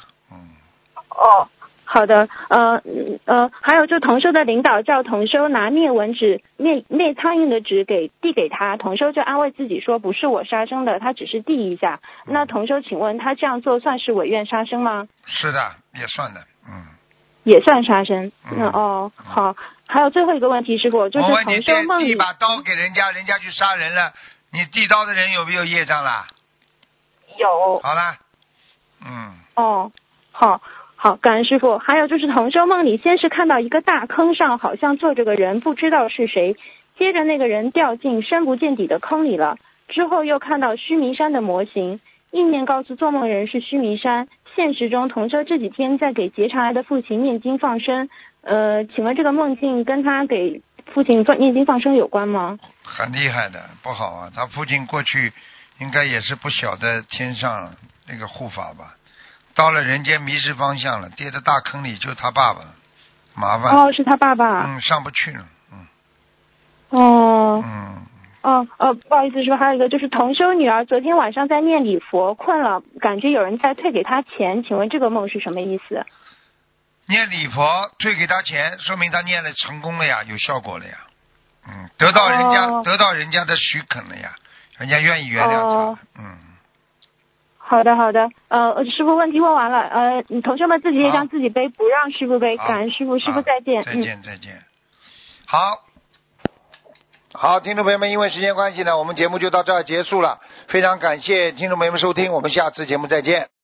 Speaker 9: 哦，好的，呃嗯呃，还有就同修的领导叫同修拿灭蚊纸、灭灭苍蝇的纸给递给他，同修就安慰自己说不是我杀生的，他只是递一下。那同修，请问他这样做算是违愿杀生吗？
Speaker 2: 是的，也算的，嗯。
Speaker 9: 也算杀生。那哦，好，还有最后一个问题，师傅，就是
Speaker 2: 你，
Speaker 9: 同修梦里
Speaker 2: 递递把刀给人家，人家去杀人了，你递刀的人有没有业障啦？
Speaker 9: 有。
Speaker 2: 好啦，嗯，
Speaker 9: 哦，好。好，感恩师傅。还有就是同修梦里，先是看到一个大坑上好像坐着个人，不知道是谁。接着那个人掉进深不见底的坑里了。之后又看到须弥山的模型，意念告诉做梦人是须弥山。现实中，同修这几天在给结肠癌的父亲念经放生。呃，请问这个梦境跟他给父亲做念经放生有关吗？
Speaker 2: 很厉害的，不好啊。他父亲过去应该也是不晓得天上那个护法吧，到了人间迷失方向了，跌到大坑里，就他爸爸了，麻烦。
Speaker 9: 哦，是他爸爸。
Speaker 2: 嗯，上不去了。
Speaker 9: 嗯哦。
Speaker 2: 嗯。
Speaker 9: 哦哦，不好意思，师傅，还有一个就是同修女儿昨天晚上在念礼佛，困了，感觉有人在退给她钱，请问这个梦是什么意思？
Speaker 2: 念礼佛退给他钱，说明他念了成功了呀，有效果了呀。嗯，得到人家、
Speaker 9: 哦
Speaker 2: 得到人家的许可了呀，人家愿意原谅他。
Speaker 9: 哦好的好的，呃，师傅问题问完了，呃，同学们自己也让自己背，不让师傅背，感恩师傅，师傅再见，
Speaker 2: 再
Speaker 9: 嗯。
Speaker 2: 见再见。好，好，听众朋友们，因为时间关系呢，我们节目就到这儿结束了。非常感谢听众朋友们收听，我们下次节目再见。